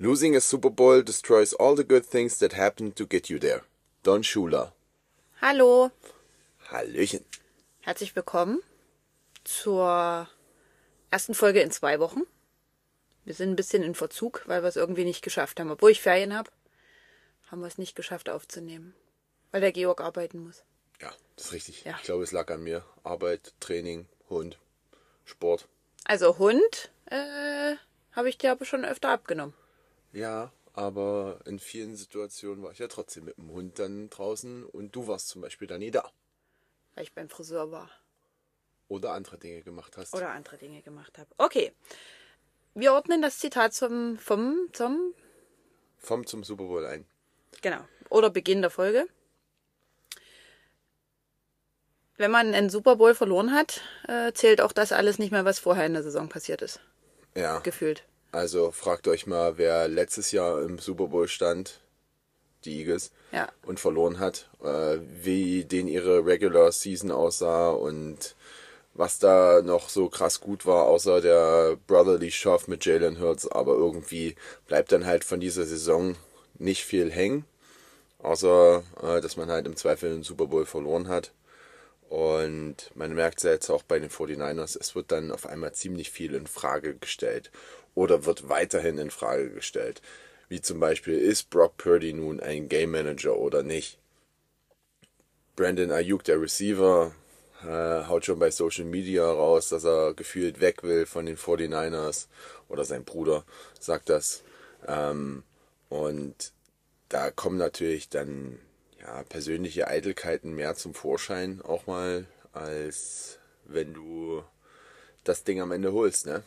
Losing a Super Bowl destroys all the good things that happened to get you there. Don Shula. Hallo, Hallöchen. herzlich willkommen zur ersten Folge in zwei Wochen. Wir sind ein bisschen in Verzug, weil wir es irgendwie nicht geschafft haben. Obwohl ich Ferien habe, haben wir es nicht geschafft aufzunehmen, weil der Georg arbeiten muss. Ja, das ist richtig. Ja. Ich glaube, es lag an mir. Arbeit, Training, Hund, Sport. Also Hund äh, habe ich dir aber schon öfter abgenommen. Ja, aber in vielen Situationen war ich ja trotzdem mit dem Hund dann draußen und du warst zum Beispiel dann nie da. weil ich beim Friseur war Oder andere Dinge gemacht hast. oder andere Dinge gemacht habe. Okay, wir ordnen das Zitat zum, vom, zum, Vom zum Super Bowl ein. genau, oder Beginn der Folge. Wenn man einen Super Bowl verloren hat, äh, zählt auch das alles nicht mehr, was vorher in der Saison passiert ist, Ja. gefühlt. Also fragt euch mal, wer letztes Jahr im Super Bowl stand, die Eagles, Ja. und verloren hat, äh, wie denen ihre Regular Season aussah und was da noch so krass gut war, außer der Brotherly Shove mit Jalen Hurts. Aber irgendwie bleibt dann halt von dieser Saison nicht viel hängen, außer äh, dass man halt im Zweifel den Super Bowl verloren hat. Und man merkt es ja jetzt auch bei den 49ers, es wird dann auf einmal ziemlich viel in Frage gestellt oder wird weiterhin in Frage gestellt. Wie zum Beispiel, ist Brock Purdy nun ein Game Manager oder nicht? Brandon Ayuk, der Receiver, äh, haut schon bei Social Media raus, dass er gefühlt weg will von den 49ers oder sein Bruder sagt das. Ähm, und da kommen natürlich dann ja, persönliche Eitelkeiten mehr zum Vorschein, auch mal, als wenn du das Ding am Ende holst, ne?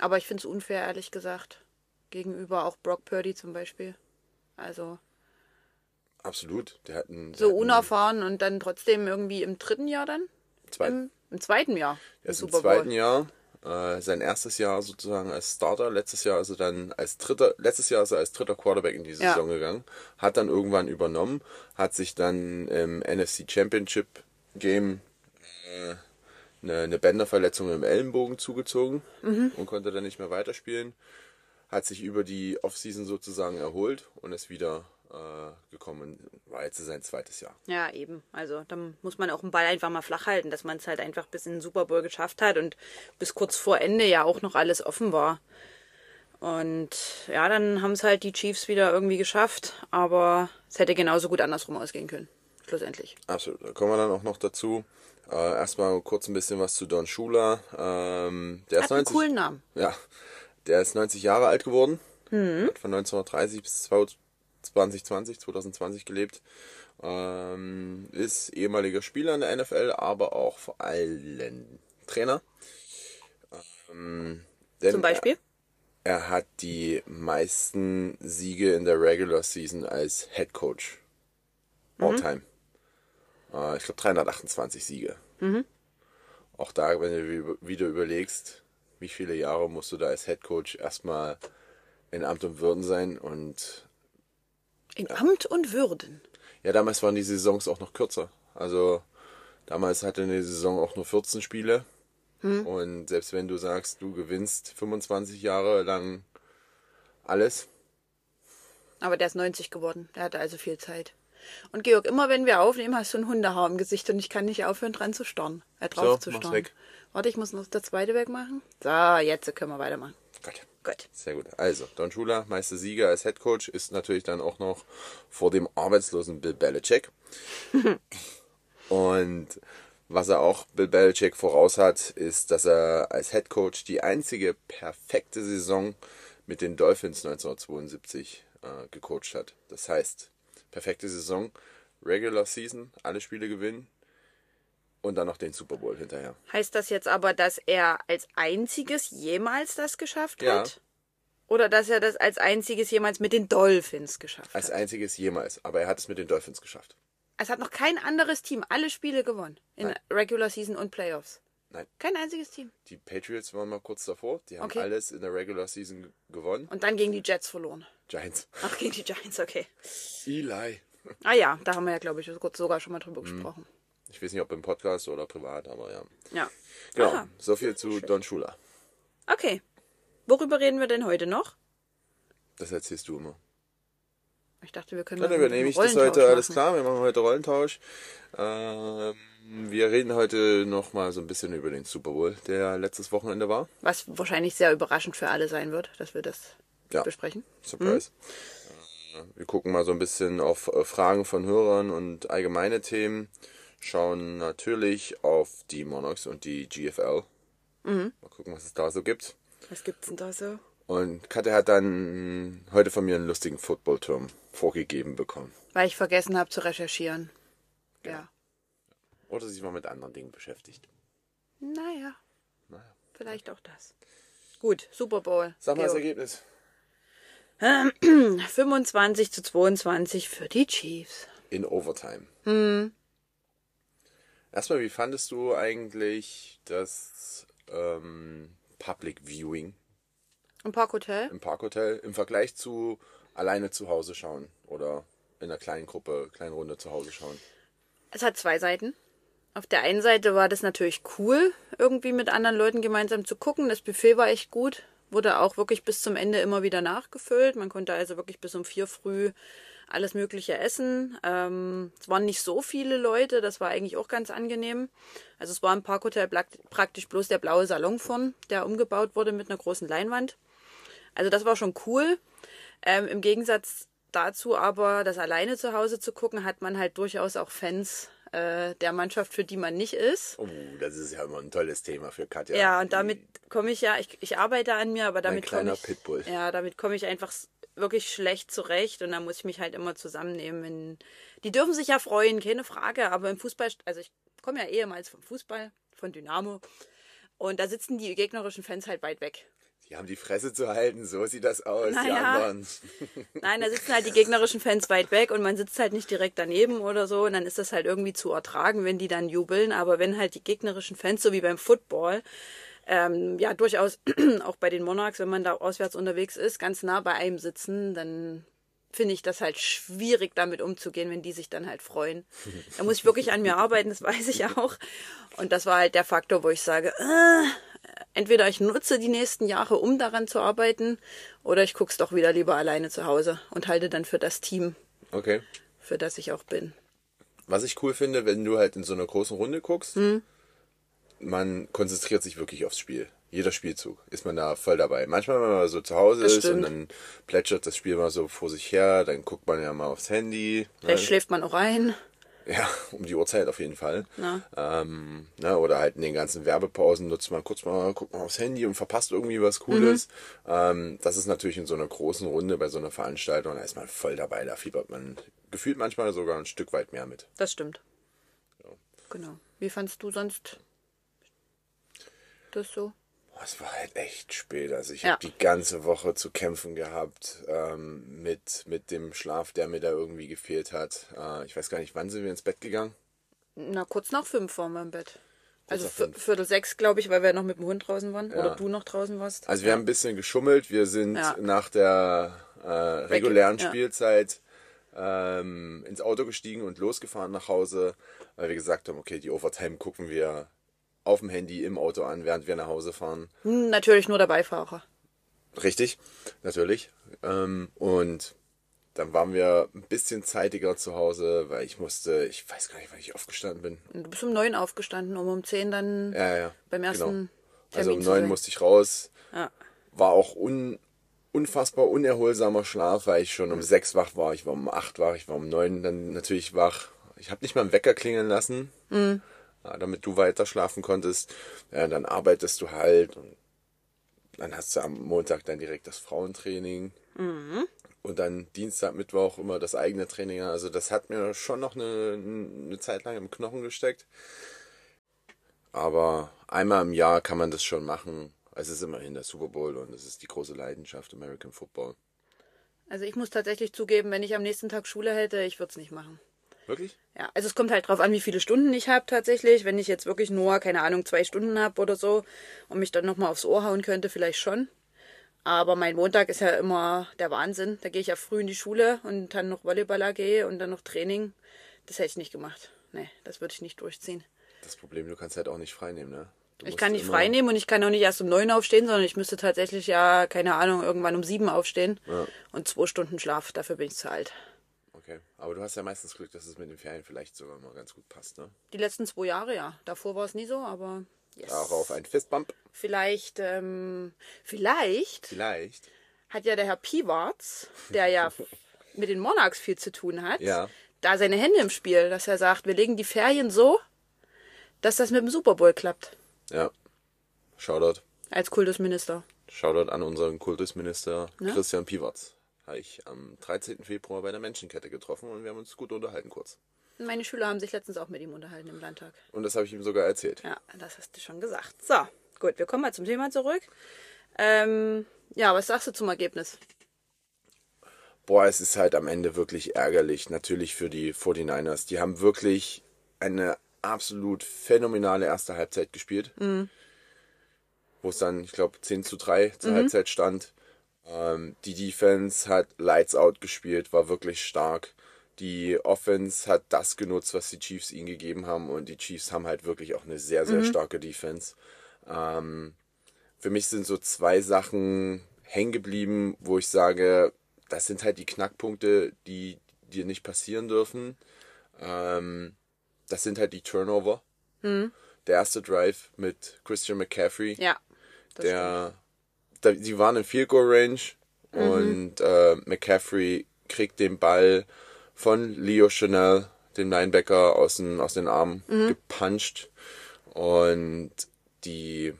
Aber ich finde es unfair, ehrlich gesagt. Gegenüber auch Brock Purdy zum Beispiel. Also Absolut. Der hat einen, so unerfahren und dann trotzdem irgendwie im dritten Jahr dann? zweiten, Im, im zweiten Jahr. er ist im zweiten Jahr, äh, sein erstes Jahr sozusagen als Starter. Letztes Jahr ist er dann als dritter, letztes Jahr ist er als dritter Quarterback in die Ja. Saison gegangen, hat dann irgendwann übernommen, hat sich dann im NFC Championship Game äh, eine, eine Bänderverletzung im Ellenbogen zugezogen und konnte dann nicht mehr weiterspielen. Hat sich über die Offseason sozusagen erholt und ist wieder äh, gekommen. War jetzt sein zweites Jahr. Ja, eben. Also da muss man auch den Ball einfach mal flach halten, dass man es halt einfach bis in den Super Bowl geschafft hat und bis kurz vor Ende ja auch noch alles offen war. Und ja, dann haben es halt die Chiefs wieder irgendwie geschafft, aber es hätte genauso gut andersrum ausgehen können. Schlussendlich. Absolut. Da kommen wir dann auch noch dazu. Äh, erstmal kurz ein bisschen was zu Don Shula. Ähm, der ist Hat einen 90, coolen Namen. Ja, der ist 90 Jahre alt geworden. Mhm. Hat von 1930 bis 2020, 2020 gelebt. Ähm, ist ehemaliger Spieler in der NFL, aber auch vor allem Trainer. Ähm, Zum Beispiel. Er, er hat die meisten Siege in der Regular Season als Head Coach. All time. Äh, ich glaube 328 Siege. Auch da, wenn du wie- wieder überlegst, wie viele Jahre musst du da als Head Coach erstmal in Amt und Würden sein und In Amt und Würden. ja, damals waren die Saisons auch noch kürzer. Also damals hatte eine Saison auch nur 14 Spiele. Und selbst wenn du sagst, du gewinnst 25 Jahre lang alles, Aber der ist 90 geworden. Der hatte also viel Zeit. Und Georg, immer wenn wir aufnehmen, hast du ein Hundehaar im Gesicht und ich kann nicht aufhören, dran zu starren. Äh, drauf So, zu starren. weg. Warte, ich muss noch das zweite wegmachen. So, jetzt können wir weitermachen. Gott, Gut. sehr gut. Also, Don Shula, Meister Sieger als Head Coach, ist natürlich dann auch noch vor dem arbeitslosen Bill Belichick. Und was er auch Bill Belichick voraus hat, ist, dass er als Head Coach die einzige perfekte Saison mit den Dolphins 1972 äh, gecoacht hat. Das heißt, perfekte Saison, Regular Season, alle Spiele gewinnen und dann noch den Super Bowl hinterher. Heißt das jetzt aber, dass er als einziges jemals das geschafft Ja. hat? Oder dass er das als einziges jemals mit den Dolphins geschafft Als hat? einziges jemals, aber er hat es mit den Dolphins geschafft. Es hat noch kein anderes Team alle Spiele gewonnen. In Nein. Regular Season und Playoffs. Nein. Kein einziges Team. Die Patriots waren mal kurz davor. Die haben Okay. alles in der Regular Season ge- gewonnen. Und dann gegen die Jets verloren. Giants. Ach, gegen die Giants, okay. Eli. Ah ja, da haben wir ja, glaube ich, sogar schon mal drüber Mhm. gesprochen. Ich weiß nicht, ob im Podcast oder privat, aber ja. Ja. Genau. Aha. So viel zu Don Shula. Okay. Worüber reden wir denn heute noch? Das erzählst du immer. Ich dachte, wir können Dann übernehme ich das heute, alles machen. klar, wir machen heute Rollentausch. Ähm, wir reden heute nochmal so ein bisschen über den Super Bowl, der letztes Wochenende war. Was wahrscheinlich sehr überraschend für alle sein wird, dass wir das Ja. besprechen. Surprise. Äh, Wir gucken mal so ein bisschen auf äh, Fragen von Hörern und allgemeine Themen. Schauen natürlich auf die Monarchs und die GFL. Mal gucken, was es da so gibt. Was gibt's denn da so? Und Katja hat dann heute von mir einen lustigen Football-Turm vorgegeben bekommen. Weil ich vergessen habe zu recherchieren. Ja. Oder sich mal mit anderen Dingen beschäftigt. Naja, Naja. vielleicht auch das. Gut, Super Bowl. Sag mal das Geo. Ergebnis. 25 zu 22 für die Chiefs. In Overtime. Erstmal, wie fandest du eigentlich das ähm, Public Viewing Im Parkhotel? im Parkhotel im Vergleich zu alleine zu Hause schauen oder in einer kleinen Gruppe, kleinen Runde zu Hause schauen? Es hat zwei Seiten. Auf der einen Seite war das natürlich cool, irgendwie mit anderen Leuten gemeinsam zu gucken. Das Buffet war echt gut. Wurde auch wirklich bis zum Ende immer wieder nachgefüllt. Man konnte also wirklich bis um vier früh alles Mögliche essen. Ähm, es waren nicht so viele Leute, das war eigentlich auch ganz angenehm. Also es war im Parkhotel praktisch bloß der blaue Salon vorn, der umgebaut wurde mit einer großen Leinwand. Also das war schon cool. Ähm, Im Gegensatz dazu aber, das alleine zu Hause zu gucken, hat man halt durchaus auch Fans äh, der Mannschaft, für die man nicht ist. Oh, das ist ja immer ein tolles Thema für Katja. Ja, und damit komme ich ja, ich, ich arbeite an mir, aber damit komme kleiner ich, Pitbull. ja, damit komme ich einfach wirklich schlecht zurecht und da muss ich mich halt immer zusammennehmen. Die dürfen sich ja freuen, keine Frage, aber im Fußball, also ich komme ja ehemals vom Fußball, von Dynamo und da sitzen die gegnerischen Fans halt weit weg. Die haben die Fresse zu halten, so sieht das aus. Die Naja. anderen. Nein, da sitzen halt die gegnerischen Fans weit weg und man sitzt halt nicht direkt daneben oder so. Und dann ist das halt irgendwie zu ertragen, wenn die dann jubeln. Aber wenn halt die gegnerischen Fans, so wie beim Football, ähm, ja durchaus auch bei den Monarchs, wenn man da auswärts unterwegs ist, ganz nah bei einem sitzen, dann finde ich das halt schwierig, damit umzugehen, wenn die sich dann halt freuen. Da muss ich wirklich an mir arbeiten, das weiß ich auch. Und das war halt der Faktor, wo ich sage, äh, entweder ich nutze die nächsten Jahre, um daran zu arbeiten, oder ich guck's doch wieder lieber alleine zu Hause und halte dann für das Team, Okay. für das ich auch bin. Was ich cool finde, wenn du halt in so einer großen Runde guckst, Hm. man konzentriert sich wirklich aufs Spiel. Jeder Spielzug ist man da voll dabei. Manchmal, wenn man so zu Hause Das ist und dann plätschert das Spiel mal so vor sich her, dann guckt man ja mal aufs Handy. Ne? Vielleicht schläft man auch ein. Ja, um die Uhrzeit auf jeden Fall. Ja. Ähm, ne, oder halt in den ganzen Werbepausen nutzt man kurz mal, guckt mal aufs Handy und verpasst irgendwie was Cooles. Mhm. Ähm, das ist natürlich in so einer großen Runde bei so einer Veranstaltung, da ist man voll dabei, da fiebert man gefühlt manchmal sogar ein Stück weit mehr mit. Das stimmt. Genau. Wie fandst du sonst das so? Es war halt echt spät. Also ich Ja. habe die ganze Woche zu kämpfen gehabt ähm, mit, mit dem Schlaf, der mir da irgendwie gefehlt hat. Äh, ich weiß gar nicht, wann sind wir ins Bett gegangen? Na, kurz nach fünf waren wir im Bett. Also vier- fünf. Viertel sechs, glaube ich, weil wir noch mit dem Hund draußen waren. Ja. Oder du noch draußen warst. Also wir haben ein bisschen geschummelt. Wir sind Ja. nach der äh, regulären ja. Spielzeit ähm, ins Auto gestiegen und losgefahren nach Hause, weil wir gesagt haben, okay, die Overtime gucken wir auf dem Handy im Auto an, während wir nach Hause fahren. Hm, Natürlich nur der Beifahrer. Richtig, natürlich. Ähm, und dann waren wir ein bisschen zeitiger zu Hause, weil ich musste, ich weiß gar nicht, wann ich aufgestanden bin. Und Du bist um neun aufgestanden, um um zehn dann Ja, ja. beim ersten genau. Also um Termin neun musste ich raus. Ja. War auch un, unfassbar unerholsamer Schlaf, weil ich schon um sechs wach war. Ich war um acht wach, ich war um neun dann natürlich wach. Ich habe nicht mal einen Wecker klingeln lassen, Mhm. Damit du weiter schlafen konntest. Ja, dann arbeitest du halt und dann hast du am Montag dann direkt das Frauentraining. Mhm. Und dann Dienstag, Mittwoch immer das eigene Training. Also das hat mir schon noch eine, eine Zeit lang im Knochen gesteckt. Aber einmal im Jahr kann man das schon machen. Es ist immerhin der Super Bowl und es ist die große Leidenschaft American Football. Also ich muss tatsächlich zugeben, wenn ich am nächsten Tag Schule hätte, ich würde es nicht machen. Wirklich? Ja, also es kommt halt drauf an, wie viele Stunden ich habe tatsächlich. Wenn ich jetzt wirklich nur, keine Ahnung, zwei Stunden habe oder so und mich dann nochmal aufs Ohr hauen könnte, vielleicht schon. Aber mein Montag ist ja immer der Wahnsinn. Da gehe ich ja früh in die Schule und dann noch Volleyball AG und dann noch Training. Das hätte ich nicht gemacht. Nee, das würde ich nicht durchziehen. Das Problem, du kannst halt auch nicht frei nehmen, ne? Du Ich kann nicht frei nehmen und ich kann auch nicht erst um neun aufstehen, sondern ich müsste tatsächlich ja, keine Ahnung, irgendwann um sieben aufstehen. Ja. Und zwei Stunden Schlaf, dafür bin ich zu alt. Okay, aber du hast ja meistens Glück, dass es mit den Ferien vielleicht sogar mal ganz gut passt, ne? Die letzten zwei Jahre ja. Davor war es nie so, aber yes. Auch auf einen Fistbump. Vielleicht, ähm, vielleicht Vielleicht. hat ja der Herr Piwarts, der ja mit den Monarchs viel zu tun hat, Ja. da seine Hände im Spiel, dass er sagt, wir legen die Ferien so, dass das mit dem Super Bowl klappt. Ja. Shoutout. Als Kultusminister. Shoutout an unseren Kultusminister Christian Piwatz. Habe ich am 13. Februar bei der Menschenkette getroffen und wir haben uns gut unterhalten kurz. Meine Schüler haben sich letztens auch mit ihm unterhalten im Landtag. Und das habe ich ihm sogar erzählt. Ja, das hast du schon gesagt. So, gut, wir kommen mal zum Thema zurück. Ähm, ja, was sagst du zum Ergebnis? Boah, es ist halt am Ende wirklich ärgerlich, natürlich für die 49ers. Die haben wirklich eine absolut phänomenale erste Halbzeit gespielt. Wo es dann, ich glaube, 10 zu 3 zur Halbzeit stand. Ähm, die Defense hat Lights Out gespielt, war wirklich stark. Die Offense hat das genutzt, was die Chiefs ihnen gegeben haben. Und die Chiefs haben halt wirklich auch eine sehr, sehr starke Defense. Ähm, für mich sind so zwei Sachen hängen geblieben, wo ich sage, das sind halt die Knackpunkte, die dir nicht passieren dürfen. Ähm, das sind halt die Turnover. Der erste Drive mit Christian McCaffrey, Ja. Der, da, sie waren in Field Goal Range und äh, McCaffrey kriegt den Ball von Leo Chanel, dem Linebacker, aus den, aus den Armen gepuncht und die,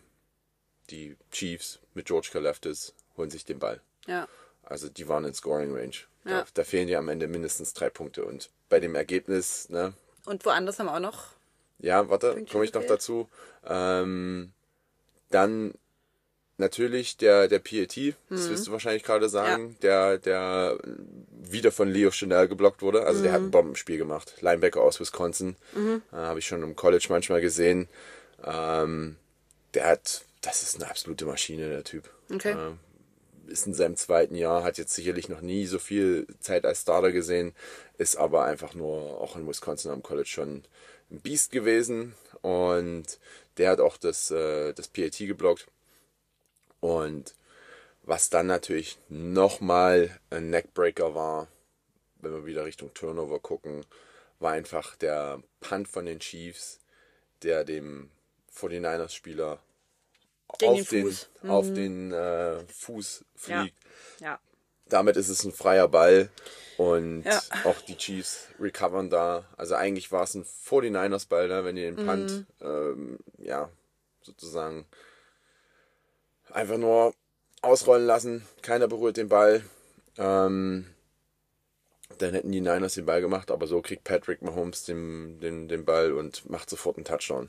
die Chiefs mit George Kaleftis holen sich den Ball. Ja. Also die waren in Scoring Range. Da, Ja. da fehlen dir am Ende mindestens drei Punkte. Und bei dem Ergebnis, ne, Und woanders haben wir auch noch. ja, warte, komme ich noch dazu. Ähm, dann natürlich der, der PAT, das Mhm. wirst du wahrscheinlich gerade sagen, der, der wieder von Leo Chanel geblockt wurde. Also der hat Mhm. ein Bombenspiel gemacht. Linebacker aus Wisconsin. Äh, Habe ich schon im College manchmal gesehen. Ähm, der hat, das ist eine absolute Maschine, der Typ. Okay. Ähm, ist in seinem zweiten Jahr, hat jetzt sicherlich noch nie so viel Zeit als Starter gesehen, ist aber einfach nur auch in Wisconsin am College schon ein Biest gewesen und der hat auch das, äh, das PAT geblockt. Und was dann natürlich nochmal ein Neckbreaker war, wenn wir wieder Richtung Turnover gucken, war einfach der Punt von den Chiefs, der dem 49ers-Spieler Gegen auf den den, Fuß. auf den äh, Fuß Ja. fliegt. Ja. Damit ist es ein freier Ball und Ja. auch die Chiefs recovern da. Also eigentlich war es ein 49ers-Ball, ne, wenn die den Punt, Mhm. ähm, ja, sozusagen einfach nur ausrollen lassen. Keiner berührt den Ball. Ähm, dann hätten die Niners den Ball gemacht, aber so kriegt Patrick Mahomes den, den, den Ball und macht sofort einen Touchdown.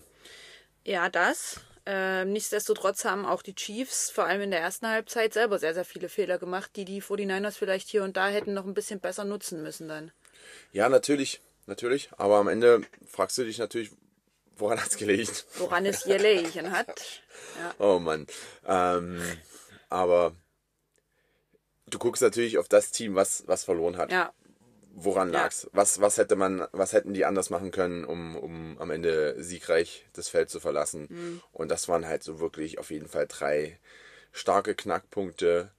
Ja, das. Ähm, nichtsdestotrotz haben auch die Chiefs, vor allem in der ersten Halbzeit, selber sehr, sehr viele Fehler gemacht, die die 49ers vielleicht hier und da hätten noch ein bisschen besser nutzen müssen dann. Ja, natürlich, natürlich. Aber am Ende fragst du dich natürlich, woran hat's gelegen? Woran es Lächen hat. Ja. Oh Mann. Ähm, aber du guckst natürlich auf das Team, was, was verloren hat. ja, Woran Ja. lag's? Was, was hätte man, was hätten die anders machen können, um, um am Ende siegreich das Feld zu verlassen? Mhm. Und das waren halt so wirklich auf jeden Fall drei starke Knackpunkte,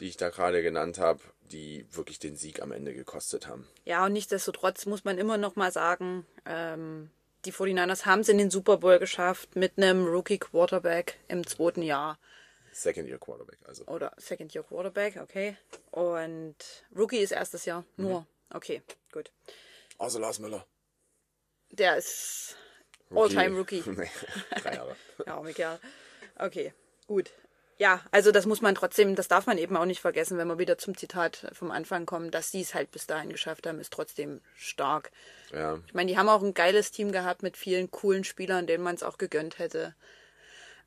die ich da gerade genannt habe, die wirklich den Sieg am Ende gekostet haben. Ja, und nichtsdestotrotz muss man immer noch mal sagen, ähm, die 49ers haben es in den Super Bowl geschafft mit einem Rookie-Quarterback im zweiten Jahr. Second Year Quarterback, also. Oder Second Year Quarterback, okay. Und Rookie ist erstes Jahr, nur. Okay, gut. Außer Lars Müller. Der ist All-Time Rookie. nee, drei Jahre. Ja, Michael. Okay, gut. Ja, also das muss man trotzdem, das darf man eben auch nicht vergessen, wenn wir wieder zum Zitat vom Anfang kommen, dass die es halt bis dahin geschafft haben, ist trotzdem stark. Ja, Ich meine, die haben auch ein geiles Team gehabt mit vielen coolen Spielern, denen man es auch gegönnt hätte.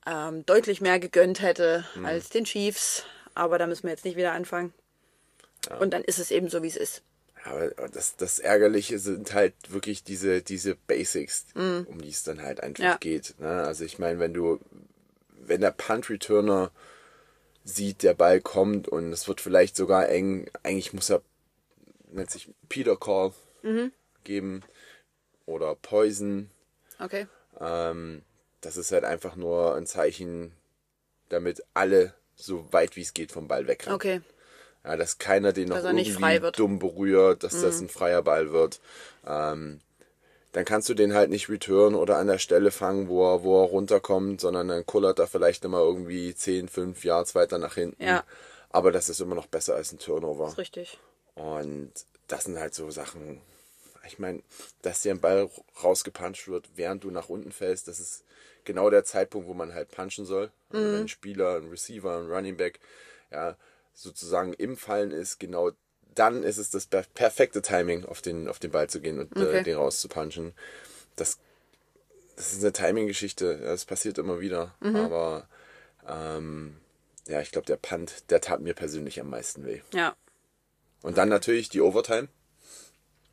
Ähm, deutlich mehr gegönnt hätte als den Chiefs. Aber da müssen wir jetzt nicht wieder anfangen. Und dann ist es eben so, wie es ist. aber das, das Ärgerliche sind halt wirklich diese, diese Basics, um die es dann halt einfach Ja. geht. Ne? Also ich meine, wenn du, wenn der Punt-Returner sieht, der Ball kommt und es wird vielleicht sogar eng, eigentlich muss er, nennt sich Peter Call geben oder Poison, Okay. ähm, das ist halt einfach nur ein Zeichen, damit alle so weit wie es geht vom Ball wegrennen. Okay. Ja, dass keiner den noch Dass nicht irgendwie frei wird. Mhm. dumm berührt, dass das ein freier Ball wird. Ähm, dann kannst du den halt nicht return oder an der Stelle fangen, wo er, wo er runterkommt, sondern dann kullert er vielleicht immer irgendwie 10, 5 Yards weiter nach hinten. Ja. Aber das ist immer noch besser als ein Turnover. Ist richtig. Und das sind halt so Sachen. Ich meine, dass dir ein Ball rausgepuncht wird, während du nach unten fällst, das ist genau der Zeitpunkt, wo man halt punchen soll. Also wenn ein Spieler, ein Receiver, ein Running Back, ja, sozusagen im Fallen ist, genau dann ist es das per- perfekte Timing, auf den, auf den Ball zu gehen und Okay. äh, den rauszupunchen. Das, das ist eine Timing-Geschichte. Das passiert immer wieder. Aber ähm, ja, ich glaube, der Punt, der tat mir persönlich am meisten weh. Ja. Und dann natürlich die Overtime.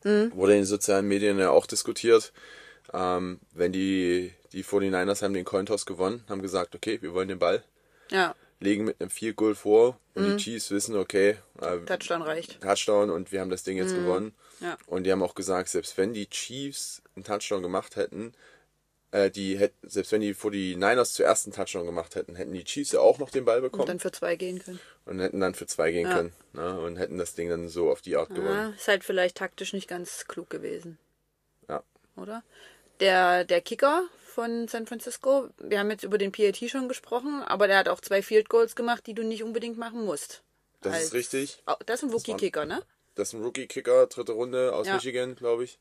Wurde in den sozialen Medien ja auch diskutiert. Ähm, wenn die, die 49ers haben den Cointoss gewonnen, haben gesagt, okay, wir wollen den Ball, Ja. Legen mit einem Field Goal vor und die Chiefs wissen, okay, äh, Touchdown reicht. Touchdown und wir haben das Ding jetzt gewonnen. Ja. Und die haben auch gesagt, selbst wenn die Chiefs einen Touchdown gemacht hätten, äh, die hätten, selbst wenn die 49ers zuerst einen Touchdown gemacht hätten, hätten die Chiefs ja auch noch den Ball bekommen Und dann für zwei gehen können. und hätten dann für zwei gehen können. Ne? Und hätten das Ding dann so auf die Art gewonnen. Ja, ist halt vielleicht taktisch nicht ganz klug gewesen, Ja. oder? Der, der Kicker von San Francisco, wir haben jetzt über den PAT schon gesprochen, aber der hat auch zwei Field Goals gemacht, die du nicht unbedingt machen musst. Das Als- ist richtig. Das ist ein Rookie-Kicker, ne? Das ist ein Rookie-Kicker, dritte Runde aus Ja. Michigan, glaube ich.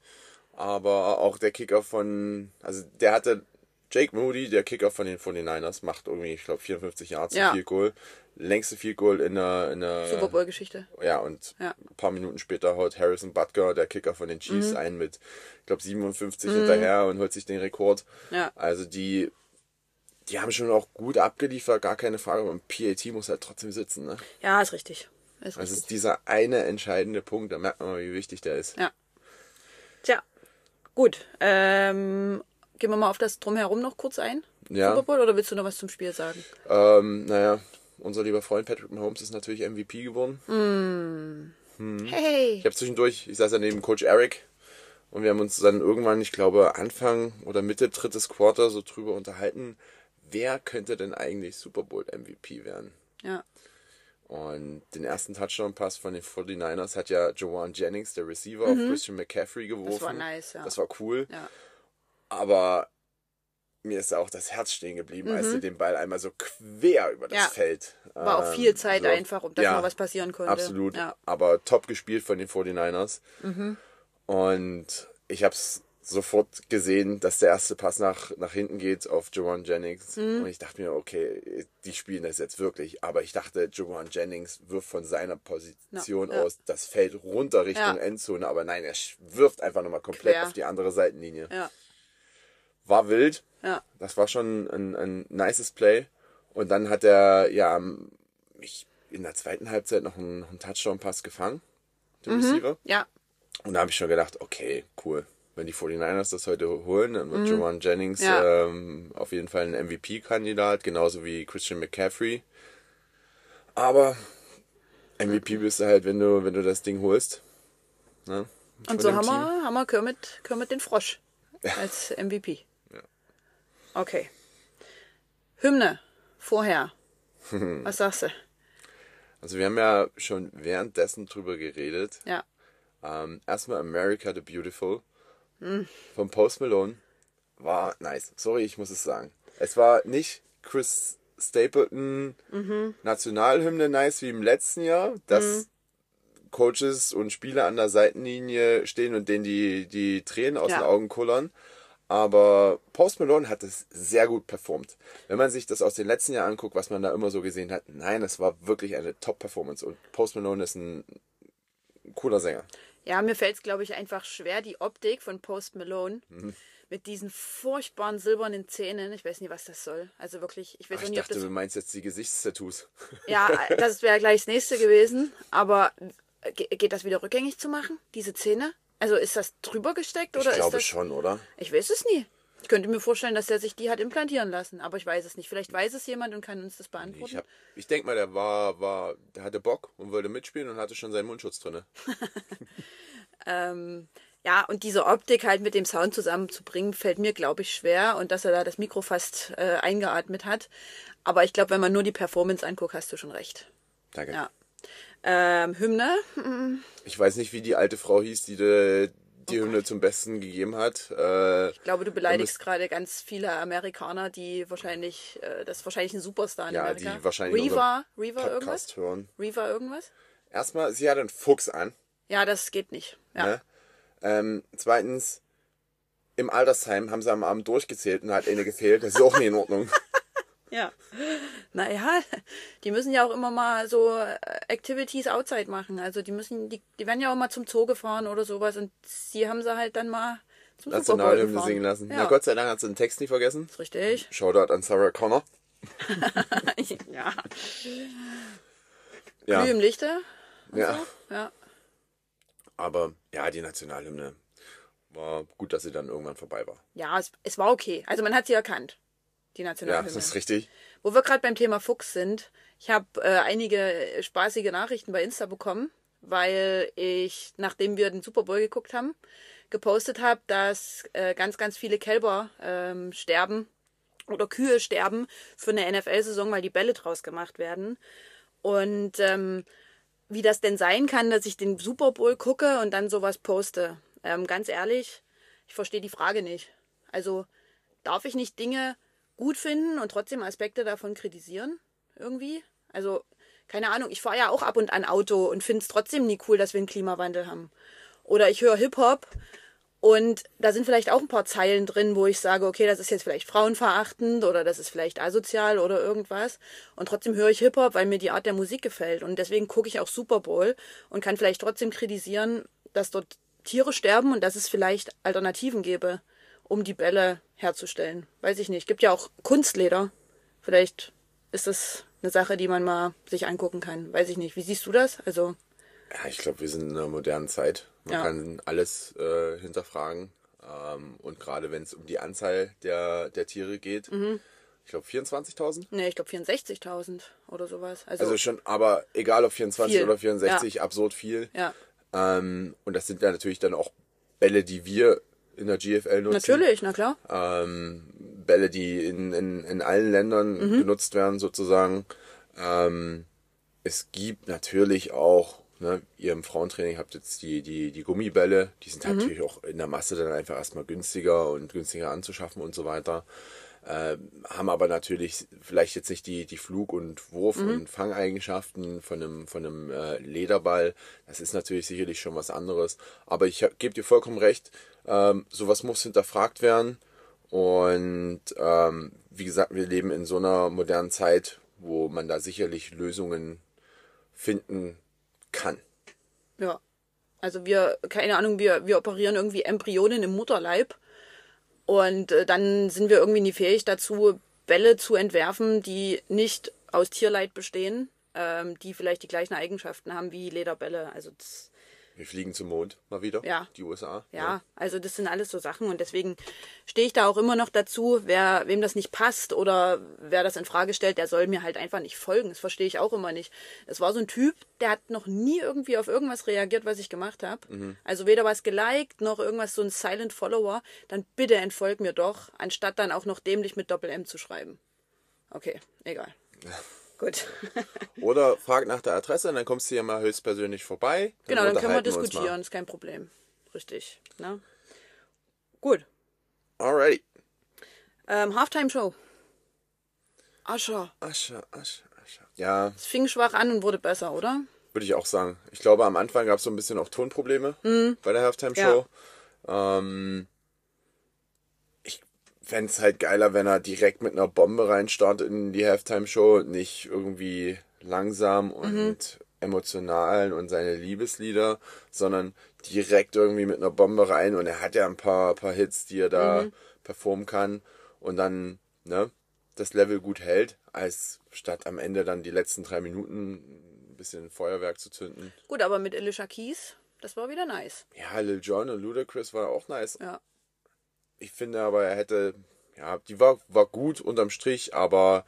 Aber auch der Kicker von, also der hatte Jake Moody, der Kicker von den 49ers, macht irgendwie, ich glaube, 54 Yards Ja. Field Goal. Längste Field Goal in der, in der Super Bowl-Geschichte. Ja, und Ja. Mhm. ein paar Minuten später haut Harrison Butker, der Kicker von den Chiefs, ein mit, ich glaube, 57 hinterher und holt sich den Rekord. Ja. Also die, die haben schon auch gut abgeliefert, gar keine Frage. Und PAT muss halt trotzdem sitzen. Ne? Ja, ist richtig. Ist Das richtig. ist dieser eine entscheidende Punkt, da merkt man mal, wie wichtig der ist. Ja. Tja, gut. Ähm, gehen wir mal auf das Drumherum noch kurz ein. Ja. Super Bowl, oder willst du noch was zum Spiel sagen? Ähm, naja, unser lieber Freund Patrick Mahomes ist natürlich MVP geworden. Hey! Ich habe zwischendurch, ich saß ja neben Coach Eric und wir haben uns dann irgendwann, ich glaube, Anfang oder Mitte drittes Quarter so drüber unterhalten, wer könnte denn eigentlich Super Bowl MVP werden? Ja. Und den ersten Touchdown-Pass von den 49ers hat ja Joanne Jennings, der Receiver, auf Christian McCaffrey geworfen. war nice, ja. Das war cool. Ja. Aber mir ist auch das Herz stehen geblieben, als er den Ball einmal so quer über das Mhm. Ja. Feld. War auch ähm, viel Zeit so. einfach, um dass Ja, mal was passieren konnte. Absolut. Ja. Aber top gespielt von den 49ers. Mhm. Und ich habe es sofort gesehen, dass der erste Pass nach, nach hinten geht auf Joanne Jennings. Mhm. Und ich dachte mir, okay, die spielen das jetzt wirklich. Aber ich dachte, Joanne Jennings wirft von seiner Position Ja, aus das Feld runter Richtung. Endzone. Aber nein, er wirft einfach nochmal komplett Quer. auf die andere Seitenlinie. Ja. War wild. Ja. Das war schon ein, ein nices Play. Und dann hat er ja mich in der zweiten Halbzeit noch einen, einen Touchdown-Pass gefangen, der Mhm. Receiver. Ja. Und da habe ich schon gedacht, okay, cool. Wenn die 49ers das heute holen, dann wird Joanne Jennings Mhm. Ja. ähm, auf jeden Fall ein MVP-Kandidat, genauso wie Christian McCaffrey. Aber MVP bist du halt, wenn du, wenn du das Ding holst. Ne? Und so haben Team. wir, haben wir Kermit, Kermit den Frosch als MVP. Okay. Hymne. Vorher. Was sagst du? Also wir haben ja schon währenddessen drüber geredet. Ja. Ähm, erstmal America the Beautiful Hm. von Post Malone war nice. Sorry, ich muss es sagen. Es war nicht Chris Stapleton Mhm. Nationalhymne nice wie im letzten Jahr, dass Mhm. Coaches und Spieler an der Seitenlinie stehen und denen die, die Tränen aus Ja. den Augen kullern. Aber Post Malone hat es sehr gut performt. Wenn man sich das aus den letzten Jahren anguckt, was man da immer so gesehen hat, nein, es war wirklich eine Top-Performance. Und Post Malone ist ein cooler Sänger. Ja, mir fällt es, glaube ich, einfach schwer, die Optik von Post Malone Mhm. mit diesen furchtbaren silbernen Zähnen. Ich weiß nicht, was das soll. Also wirklich, ich weiß Ach, ich nicht, ob dachte, das. du meinst jetzt die Gesichtstattoos. Ja, das wäre gleich das nächste gewesen. Aber ge- geht das wieder rückgängig zu machen, diese Zähne? Also ist das drüber gesteckt oder ich glaube das. schon, oder? Ich weiß es nie. Ich könnte mir vorstellen, dass er sich die hat implantieren lassen, aber ich weiß es nicht. Vielleicht weiß es jemand und kann uns das beantworten. Ich, ich denke mal, der war, war, der hatte Bock und wollte mitspielen und hatte schon seinen Mundschutz drinne. Ähm, Ja, und diese Optik halt mit dem Sound zusammenzubringen, fällt mir, glaube ich, schwer. Und dass er da das Mikro fast äh, eingeatmet hat. Aber ich glaube, wenn man nur die Performance anguckt, hast du schon recht. Danke. Ja. Ähm, Hymne? Ich weiß nicht, wie die alte Frau hieß, die die, die Hymne zum Besten gegeben hat. Äh, Ich glaube, du beleidigst gerade ganz viele Amerikaner, die wahrscheinlich, äh, das ist wahrscheinlich ein Superstar in Ja, Amerika. die wahrscheinlich Reva, Reva irgendwas? Hören. Reva irgendwas? Erstmal, sie hat einen Fuchs an. Ja, das geht nicht. Ja. Ne? Ähm, zweitens, im Altersheim haben sie am Abend durchgezählt und hat eine gefehlt. Das ist auch nicht in Ordnung. Ja. Naja, die müssen ja auch immer mal so äh, Activities outside machen. Also die müssen, die, die werden ja auch mal zum Zoo gefahren oder sowas und sie haben sie halt dann mal zum Nationalhymne singen lassen. Ja, Na Gott sei Dank hat sie den Text nicht vergessen. ist richtig. Shoutout an Sarah Connor. ja. Ja, Glüh im Lichte. ja. Ja. aber ja, die Nationalhymne war gut, dass sie dann irgendwann vorbei war. Ja, es, es war okay. Also man hat sie erkannt. Die Ja, Nationalhymne. das ist richtig. Wo wir gerade beim Thema Fuchs sind, ich habe äh, einige spaßige Nachrichten bei Insta bekommen, weil ich, nachdem wir den Super Bowl geguckt haben, gepostet habe, dass äh, ganz, ganz viele Kälber ähm, sterben oder Kühe sterben für eine NFL-Saison, weil die Bälle draus gemacht werden. Und ähm, wie das denn sein kann, dass ich den Super Bowl gucke und dann sowas poste. Ähm, ganz ehrlich, ich verstehe die Frage nicht. Also darf ich nicht Dinge gut finden und trotzdem Aspekte davon kritisieren? Irgendwie? Also, keine Ahnung, ich fahre ja auch ab und an Auto und finde es trotzdem nie cool, dass wir einen Klimawandel haben. Oder ich höre Hip-Hop und da sind vielleicht auch ein paar Zeilen drin, wo ich sage, okay, das ist jetzt vielleicht frauenverachtend oder das ist vielleicht asozial oder irgendwas. Und trotzdem höre ich Hip-Hop, weil mir die Art der Musik gefällt. Und deswegen gucke ich auch Super Bowl und kann vielleicht trotzdem kritisieren, dass dort Tiere sterben und dass es vielleicht Alternativen gäbe, um die Bälle herzustellen. Weiß ich nicht. Gibt ja auch Kunstleder. Vielleicht ist das eine Sache, die man mal sich angucken kann. Weiß ich nicht. Wie siehst du das? Also, Ja, ich glaube, wir sind in einer modernen Zeit. Man Ja. kann alles äh, hinterfragen. Ähm, und gerade wenn es um die Anzahl der, der Tiere geht, Mhm. ich glaube 24.000. ne, ich glaube 64.000 oder sowas. Also, Also schon, aber egal ob 24 Viel. oder 64, absurd viel. ja. Ähm, und das sind ja natürlich dann auch Bälle, die wir in der GFL nutzen. Natürlich, na klar. ähm, Bälle, die in, in, in allen Ländern Mhm. genutzt werden, sozusagen. Ähm, es gibt natürlich auch, ne, ihr im Frauentraining habt jetzt die, die, die Gummibälle, die sind Mhm. natürlich auch in der Masse dann einfach erstmal günstiger und günstiger anzuschaffen und so weiter. Ähm, haben aber natürlich vielleicht jetzt nicht die, die Flug- und Wurf- Mhm. und Fangeigenschaften von einem, von einem äh, Lederball. Das ist natürlich sicherlich schon was anderes. Aber ich gebe dir vollkommen recht, ähm, sowas muss hinterfragt werden. Und ähm, wie gesagt, wir leben in so einer modernen Zeit, wo man da sicherlich Lösungen finden kann. Ja. Also wir, keine Ahnung, wir, wir operieren irgendwie Embryonen im Mutterleib und äh, dann sind wir irgendwie nie fähig dazu, Bälle zu entwerfen, die nicht aus Tierleid bestehen, ähm, die vielleicht die gleichen Eigenschaften haben wie Lederbälle. Also das, Wir fliegen zum Mond mal wieder. Ja. Die USA. ja, also das sind alles so Sachen und deswegen stehe ich da auch immer noch dazu, wer wem das nicht passt oder wer das in Frage stellt, der soll mir halt einfach nicht folgen. Das verstehe ich auch immer nicht. Es war so ein Typ, der hat noch nie irgendwie auf irgendwas reagiert, was ich gemacht habe. Also weder was geliked noch irgendwas so ein Silent Follower. Dann bitte entfolg mir doch, anstatt dann auch noch dämlich mit Doppel M zu schreiben. Okay, egal. Gut. Oder frag nach der Adresse und dann kommst du hier mal höchstpersönlich vorbei. genau, dann können wir diskutieren, ist kein Problem. Richtig. Ne? Gut. Alrighty. Ähm, Halftime Show. Ascher. Asche, Asche, Asche. Ja, Es fing schwach an und wurde besser, oder? würde ich auch sagen. Ich glaube, am Anfang gab es so ein bisschen auch Tonprobleme bei der Halftime-Show. Ähm, ich fände es halt geiler, wenn er direkt mit einer Bombe reinstartet in die Halftime-Show und nicht irgendwie langsam und emotional und seine Liebeslieder, sondern direkt irgendwie mit einer Bombe rein und er hat ja ein paar, paar Hits, die er da performen kann und dann, ne, das Level gut hält, als statt am Ende dann die letzten drei Minuten ein bisschen Feuerwerk zu zünden. Gut, aber mit Alicia Keys, das war wieder nice. Ja, Lil Jon und Ludacris war auch nice. Ja. Ich finde aber, er hätte, ja, die war, war gut unterm Strich, aber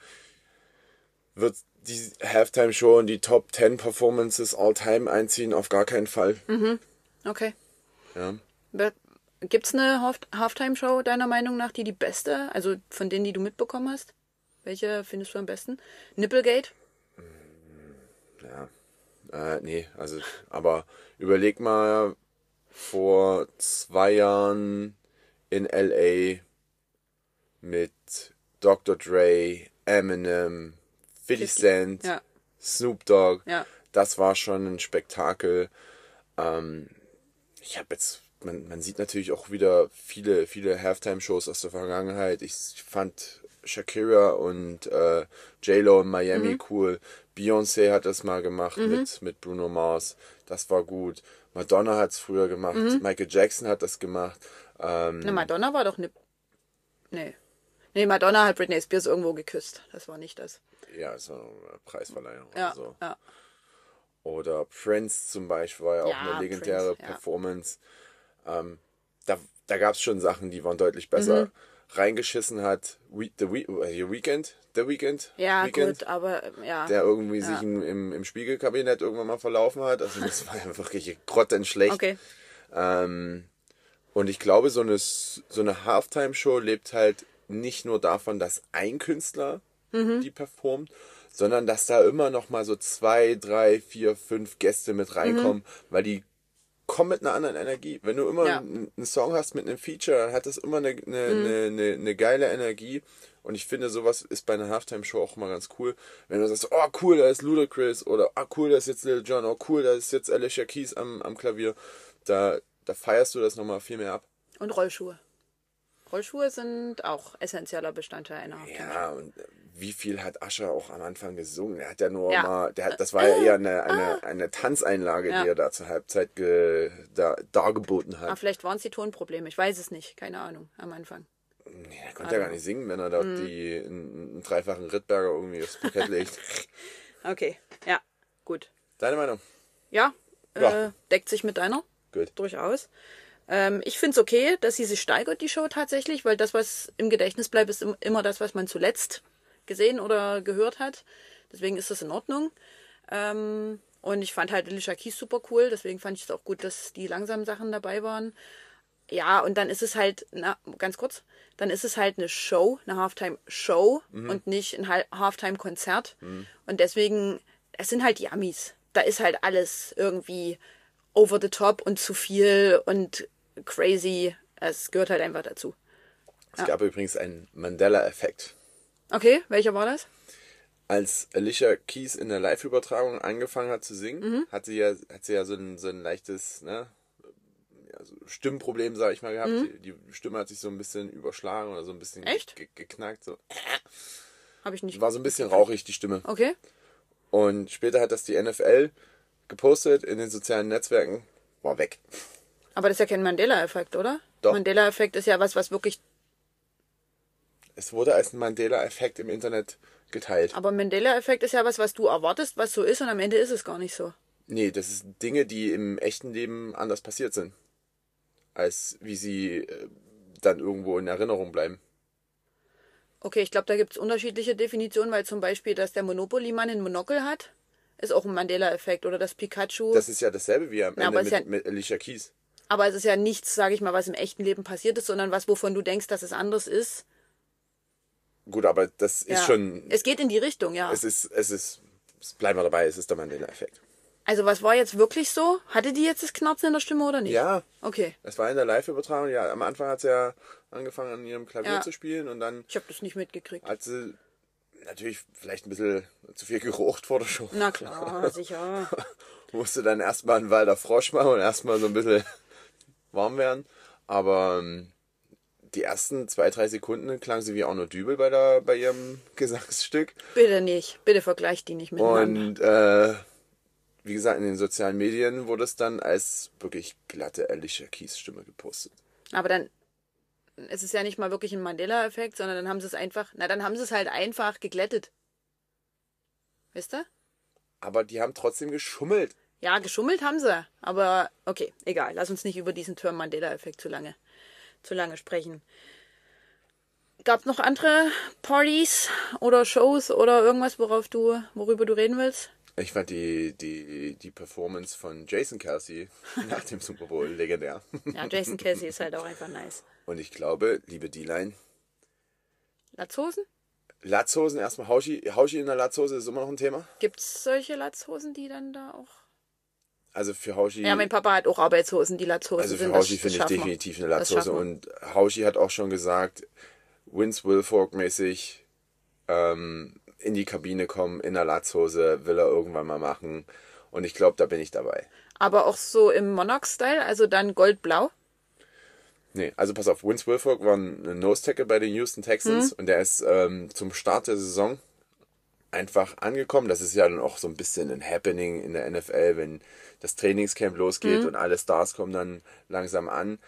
wird die Halftime-Show in die Top 10 Performances all time einziehen? Auf gar keinen Fall. Okay. Ja. Gibt es eine Half Halftime-Show deiner Meinung nach, die die beste, also von denen, die du mitbekommen hast? Welche findest du am besten? Nipplegate? Ja. Äh, nee, also, aber überleg mal, vor zwei Jahren in LA mit Dr. Dre, Eminem, 50 Cent, Ja. Snoop Dogg. Ja. Das war schon ein Spektakel. Ähm, ich habe jetzt, man, man sieht natürlich auch wieder viele, viele Halftime-Shows aus der Vergangenheit. Ich fand Shakira und äh, J-Lo in Miami cool. Beyoncé hat das mal gemacht mit, mit Bruno Mars. Das war gut. Madonna hat es früher gemacht. Michael Jackson hat das gemacht. Ähm, Ne, Madonna war doch Nip. Nee. Nee, Madonna hat Britney Spears irgendwo geküsst. Das war nicht das. ja, so eine Preisverleihung Ja. oder so. ja. Oder Prince zum Beispiel war ja auch Ja, eine legendäre Prince. Performance. Ähm, da da gab es schon Sachen, die waren deutlich besser. Mhm. Reingeschissen hat We The We äh, Weekend, The Weekend, Ja, Weekend, gut, aber ähm, ja. der irgendwie sich im, im, im Spiegelkabinett irgendwann mal verlaufen hat. Also das war ja wirklich grottenschlecht. Okay. Ähm, und ich glaube, so eine, so eine Halftime-Show lebt halt nicht nur davon, dass ein Künstler Mhm. die performt, sondern dass da immer noch mal so zwei, drei, vier, fünf Gäste mit reinkommen, weil die kommen mit einer anderen Energie. Wenn du immer Mhm. Ja. einen, Song hast mit einem Feature, dann hat das immer eine, eine, eine, eine, eine geile Energie. Und ich finde, sowas ist bei einer Halftime-Show auch immer ganz cool. Wenn du sagst, oh cool, da ist Ludacris oder oh cool, da ist jetzt Lil Jon, oh cool, da ist jetzt Alicia Keys am, am Klavier. Da, da feierst du das nochmal viel mehr ab. Und Rollschuhe. Rollschuhe sind auch essentieller Bestandteil einer Halftime. Ja, und äh, wie viel hat Ascher auch am Anfang gesungen? Er hat ja nur Ja. mal, der hat, das war ja eher eine, eine, eine Tanzeinlage, Ja. die er da zur Halbzeit ge, da, dargeboten hat. Aber vielleicht waren es die Tonprobleme. Ich weiß es nicht. Keine Ahnung. Am Anfang. Nee, er konnte ja gar nicht singen, wenn er da die, einen, einen dreifachen Rittberger irgendwie aufs Parkett legt. Okay. Ja. Gut. Deine Meinung? Ja. Ja. Äh, deckt sich mit deiner. Gut. Durchaus. Ähm, ich finde es okay, dass sie sich steigert, die Show tatsächlich, weil das, was im Gedächtnis bleibt, ist im- immer das, was man zuletzt gesehen oder gehört hat. Deswegen ist das in Ordnung. Ähm, und ich fand halt Alicia Keys super cool, deswegen fand ich es auch gut, dass die langsamen Sachen dabei waren. Ja, und dann ist es halt, na, ganz kurz, dann ist es halt eine Show, eine Halftime-Show und nicht ein Hal- Halftime-Konzert. Und deswegen, es sind halt die Amis. Da ist halt alles irgendwie over the top und zu viel und crazy. Es gehört halt einfach dazu. Es gab übrigens einen Mandela-Effekt. Okay, welcher war das? Als Alicia Keys in der Live-Übertragung angefangen hat zu singen, Mhm. hat sie ja, hat sie ja so ein, so ein leichtes, ne, ja, so Stimmproblem, sag ich mal, gehabt. Die, die Stimme hat sich so ein bisschen überschlagen oder so ein bisschen Mhm. Echt? ge geknackt. So. Habe ich nicht. War so ein bisschen rauchig, die Stimme. Okay. Und später hat das die NFL gepostet in den sozialen Netzwerken. War weg. Aber das ist ja kein Mandela-Effekt, oder? Doch. Mandela-Effekt ist ja was, was wirklich. Es wurde als ein Mandela-Effekt im Internet geteilt. Aber Mandela-Effekt ist ja was, was du erwartest, was so ist, und am Ende ist es gar nicht so. Nee, das ist Dinge, die im echten Leben anders passiert sind. Als wie sie äh, dann irgendwo in Erinnerung bleiben. Okay, ich glaube, da gibt es unterschiedliche Definitionen, weil zum Beispiel, dass der Monopoly-Mann ein Monokel hat, ist auch ein Mandela-Effekt. Oder das Pikachu. Das ist ja dasselbe wie am Ja, Ende aber es mit, ist ja- mit Alicia Keys. aber es ist ja nichts, sage ich mal, was im echten Leben passiert ist, sondern was, wovon du denkst, dass es anders ist. Gut, aber das ist Ja. schon. Es geht in die Richtung, ja. Es ist, es ist. Bleiben wir dabei, es ist der Mandela-Effekt. Also, was war jetzt wirklich so? Hatte die jetzt das Knarzen in der Stimme oder nicht? Ja, Okay. es war in der Live-Übertragung. Ja, am Anfang hat sie ja angefangen, an ihrem Klavier Ja. zu spielen und dann Ich habe das nicht mitgekriegt. hat sie natürlich vielleicht ein bisschen zu viel gerucht vor der Show. Na klar, sicher. Musste dann erstmal einen Walder Frosch machen und erstmal so ein bisschen warm werden. Aber ähm, die ersten zwei, drei Sekunden klang sie wie Arno Dübel bei, der, bei ihrem Gesangsstück. Bitte nicht. Bitte vergleicht die nicht miteinander. Und äh, wie gesagt, in den sozialen Medien wurde es dann als wirklich glatte Alicia Keys Stimme gepostet. Aber dann es ist ja nicht mal wirklich ein Mandela-Effekt, sondern dann haben sie es einfach, na dann haben sie es halt einfach geglättet. Weißt du? Aber die haben trotzdem geschummelt. Ja, geschummelt haben sie. Aber okay, egal. Lass uns nicht über diesen Term Mandela-Effekt zu lange, zu lange sprechen. Gab noch andere Partys oder Shows oder irgendwas, worauf du, worüber du reden willst? Ich fand die, die, die Performance von Jason Kelsey nach dem Super Bowl legendär. Ja, Jason Kelsey ist halt auch einfach nice. Und ich glaube, liebe D-Line, Latzhosen? Latzhosen erstmal, Hauschi, Hauschi in der Latzhose ist immer noch ein Thema. Gibt es solche Latzhosen, die dann da auch. Also für Hauschi, Ja, mein Papa hat auch Arbeitshosen, die Latzhosen also für sind. Hauschi das finde ich definitiv eine Latzhose. Und Hauschi hat auch schon gesagt, Vince Wilfork mäßig ähm, in die Kabine kommen, in der Latzhose, will er irgendwann mal machen. Und ich glaube, da bin ich dabei. Aber auch so im Monarch-Style, also dann goldblau. Nee, also pass auf, Vince Wilfork war ein Nose-Tackle bei den Houston Texans und der ist ähm, zum Start der Saison einfach angekommen. Das ist ja dann auch so ein bisschen ein Happening in der NFL, wenn das Trainingscamp losgeht und alle Stars kommen dann langsam an.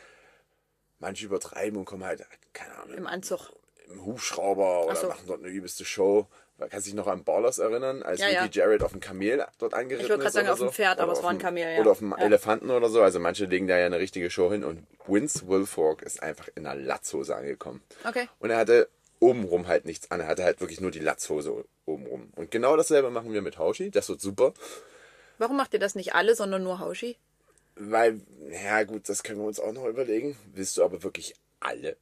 Manche übertreiben und kommen halt, keine Ahnung, Im Anzug. im Hubschrauber oder so. machen dort eine übelste Show. Man kann sich noch an Ballers erinnern, als Ja, Ricky ja. Jared auf dem Kamel dort angeritten Ich wollte gerade ist sagen, auf dem. Pferd, aber Oder es war ein Kamel, ja. Oder auf dem Ja. Elefanten oder so. Also manche legen da ja eine richtige Show hin und Vince Wilfork ist einfach in einer Latzhose angekommen. Okay. Und er hatte obenrum halt nichts an. Er hatte halt wirklich nur die Latzhose obenrum. Und genau dasselbe machen wir mit Hauschi. Das wird super. Warum macht ihr das nicht alle, sondern nur Hauschi? Weil, ja gut, das können wir uns auch noch überlegen. Willst du aber wirklich alle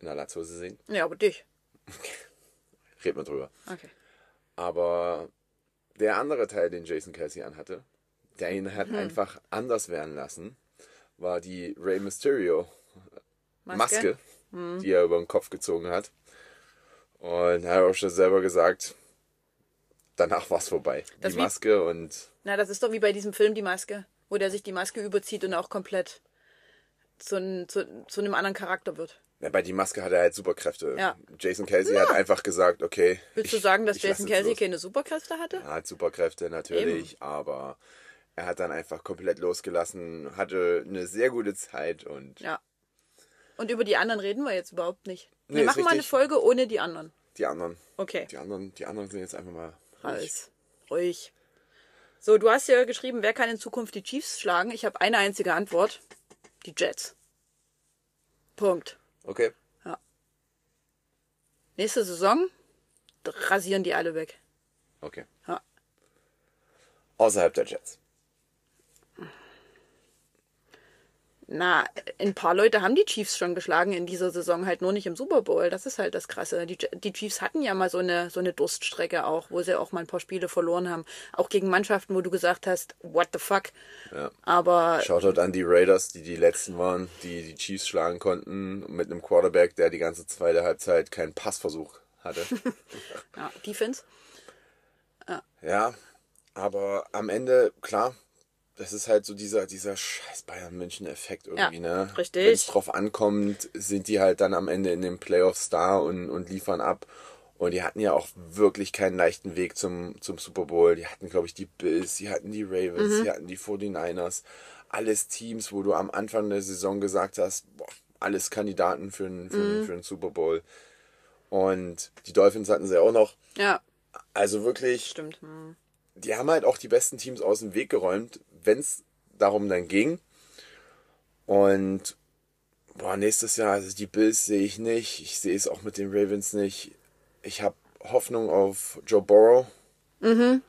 in der Latzhose sehen? Ja, aber dich. Reden wir drüber. Okay. Aber der andere Teil, den Jason Kelsey anhatte, der ihn hat Mhm. einfach anders werden lassen, war die Rey Mysterio Maske, Mhm. die er über den Kopf gezogen hat. Und er hat auch schon selber gesagt, danach war es vorbei. Das die wie- Maske und Na, das ist doch wie bei diesem Film Die Maske, wo der sich die Maske überzieht und auch komplett zu, zu, zu einem anderen Charakter wird. Ja, bei die Maske hat er halt Superkräfte. Ja. Jason Kelsey hat einfach gesagt, okay. Willst du ich- sagen, dass ich lass Jason Kelsey keine Superkräfte hatte? Er hat Superkräfte natürlich, aber er hat dann einfach komplett losgelassen, hatte eine sehr gute Zeit und Ja. Und über die anderen reden wir jetzt überhaupt nicht. Nee, Wir ist machen mal eine. Folge ohne die anderen. die anderen, Okay. die anderen, die anderen sind jetzt einfach mal Alles. Ruhig. So, du hast ja geschrieben, wer kann in Zukunft die Chiefs schlagen? Ich habe eine einzige Antwort. Die Jets. Punkt. Okay. Nächste Saison rasieren die alle weg. Okay. Ja. Außerhalb der Jets. Na, ein paar Leute haben die Chiefs schon geschlagen in dieser Saison, halt nur nicht im Super Bowl. Das ist halt das Krasse. Die, die Chiefs hatten ja mal so eine, so eine Durststrecke auch, wo sie auch mal ein paar Spiele verloren haben. Auch gegen Mannschaften, wo du gesagt hast, what the fuck. Ja. Aber Shoutout an die Raiders, die die letzten waren, die die Chiefs schlagen konnten, mit einem Quarterback, der die ganze zweite Halbzeit keinen Passversuch hatte. ja, Defense. ja, aber am Ende, klar, das ist halt so dieser, dieser scheiß Bayern-München-Effekt irgendwie, Ja, ne? richtig. Wenn es drauf ankommt, sind die halt dann am Ende in den Playoffs da und, und liefern ab. Und die hatten ja auch wirklich keinen leichten Weg zum, zum Super Bowl. Die hatten, glaube ich, die Bills, die hatten die Ravens, die hatten die 49ers. Alles Teams, wo du am Anfang der Saison gesagt hast, boah, alles Kandidaten für einen für, einen- für einen Super Bowl. Und die Dolphins hatten sie auch noch. Ja, Also wirklich, stimmt. Hm. die haben halt auch die besten Teams aus dem Weg geräumt, wenn es darum dann ging. Und boah, nächstes Jahr, also die Bills sehe ich nicht. Ich sehe es auch mit den Ravens nicht. Ich habe Hoffnung auf Joe Burrow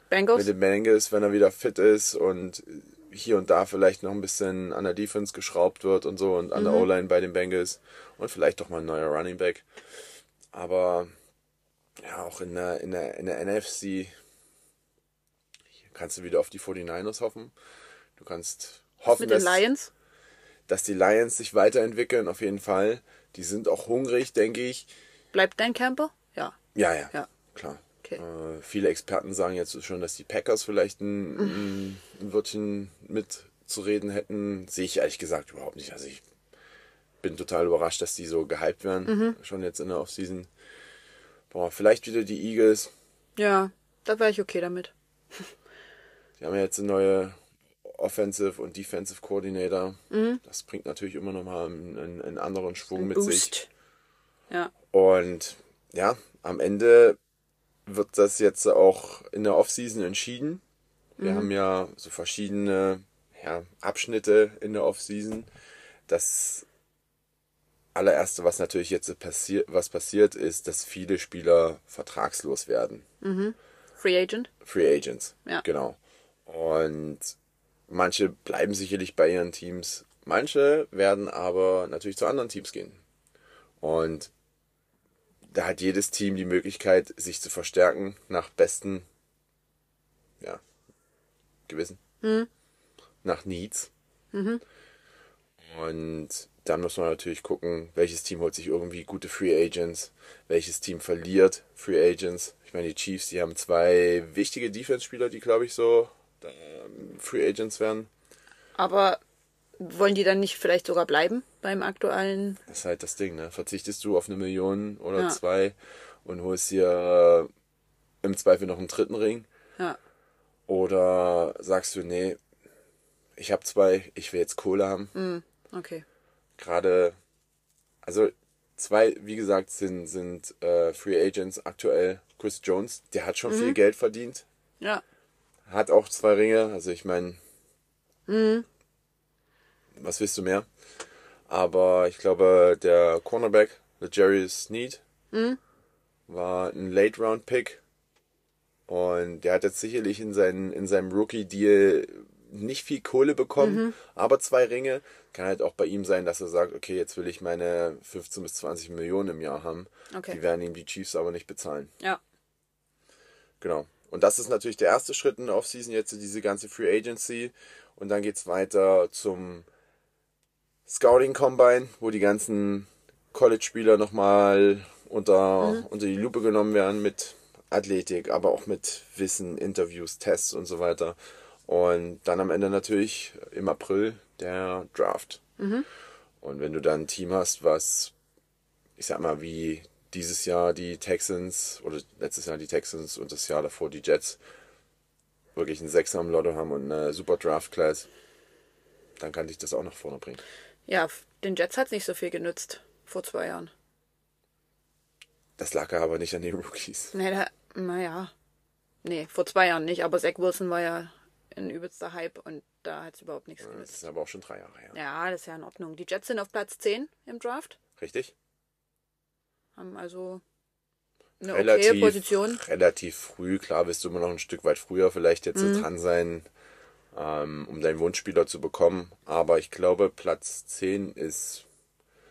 Bengals. mit den Bengals, wenn er wieder fit ist und hier und da vielleicht noch ein bisschen an der Defense geschraubt wird und so und an der O-Line bei den Bengals und vielleicht doch mal ein neuer Running Back. Aber ja, auch in der, in der, in der NFC kannst du wieder auf die 49ers hoffen. Du kannst hoffen, mit den dass, Lions. dass die Lions sich weiterentwickeln, auf jeden Fall. Die sind auch hungrig, denke ich. Bleibt dein Camper? Ja. Ja, ja, Ja. klar. Okay. Äh, viele Experten sagen jetzt schon, dass die Packers vielleicht ein, ein, ein Wörtchen mitzureden hätten. Sehe ich ehrlich gesagt überhaupt nicht. Also ich bin total überrascht, dass die so gehypt werden, schon jetzt in der Offseason. Boah, vielleicht wieder die Eagles. Ja, da wäre ich okay damit. Die haben ja jetzt eine neue Offensive und Defensive Coordinator. Das bringt natürlich immer noch mal einen, einen, anderen Schwung mit sich. Boost. Ja. Und ja, am Ende wird das jetzt auch in der Offseason entschieden. Wir haben ja so verschiedene ja, Abschnitte in der Offseason. Das allererste, was natürlich jetzt passiert, was passiert, ist, dass viele Spieler vertragslos werden. Free Agent. Free Agents. Ja. Genau. Und manche bleiben sicherlich bei ihren Teams, manche werden aber natürlich zu anderen Teams gehen. Und da hat jedes Team die Möglichkeit, sich zu verstärken nach besten ja, Gewissen. Nach Needs. Und dann muss man natürlich gucken, welches Team holt sich irgendwie gute Free Agents, welches Team verliert Free Agents. Ich meine, die Chiefs, die haben zwei wichtige Defense-Spieler, die, glaube ich, so Free Agents werden. Aber wollen die dann nicht vielleicht sogar bleiben beim aktuellen? Das ist halt das Ding, ne? Verzichtest du auf eine Million oder Ja. zwei und holst dir äh, im Zweifel noch einen dritten Ring? Ja. Oder sagst du, nee, ich habe zwei, ich will jetzt Kohle haben. Hm, okay. Gerade, also zwei, wie gesagt, sind, sind äh, Free Agents aktuell. Chris Jones, der hat schon viel Geld verdient, Ja. Hat auch zwei Ringe, also ich meine, was willst du mehr? Aber ich glaube, der Cornerback, der Jerry Sneed, war ein Late-Round-Pick. Und der hat jetzt sicherlich in, seinen, in seinem Rookie-Deal nicht viel Kohle bekommen, aber zwei Ringe. Kann halt auch bei ihm sein, dass er sagt, okay, jetzt will ich meine 15 bis 20 Millionen im Jahr haben. Okay. Die werden ihm die Chiefs aber nicht bezahlen. Ja. Genau. Und das ist natürlich der erste Schritt in der Offseason, jetzt diese ganze Free Agency. Und dann geht's weiter zum Scouting Combine, wo die ganzen College-Spieler nochmal unter, unter die Lupe genommen werden mit Athletik, aber auch mit Wissen, Interviews, Tests und so weiter. Und dann am Ende natürlich im April der Draft. Und wenn du dann ein Team hast, was, ich sag mal, wie dieses Jahr die Texans oder letztes Jahr die Texans und das Jahr davor die Jets wirklich einen Sechser im Lotto haben und eine super Draft Class, dann kann dich das auch nach vorne bringen. Ja, den Jets hat nicht so viel genützt vor zwei Jahren. Das lag ja aber nicht an den Rookies. Nee, da, naja. Nee, vor zwei Jahren nicht, aber Zach Wilson war ja ein übelster Hype und da hat es überhaupt nichts Das genützt. ist aber auch schon drei Jahre her. Ja, das ist ja in Ordnung. Die Jets sind auf Platz 10 im Draft, Richtig? Haben also eine Relativ, okaye Position. relativ früh. Klar wirst du immer noch ein Stück weit früher vielleicht jetzt Mhm. dran sein, ähm, um deinen Wunschspieler zu bekommen. Aber ich glaube, Platz 10 ist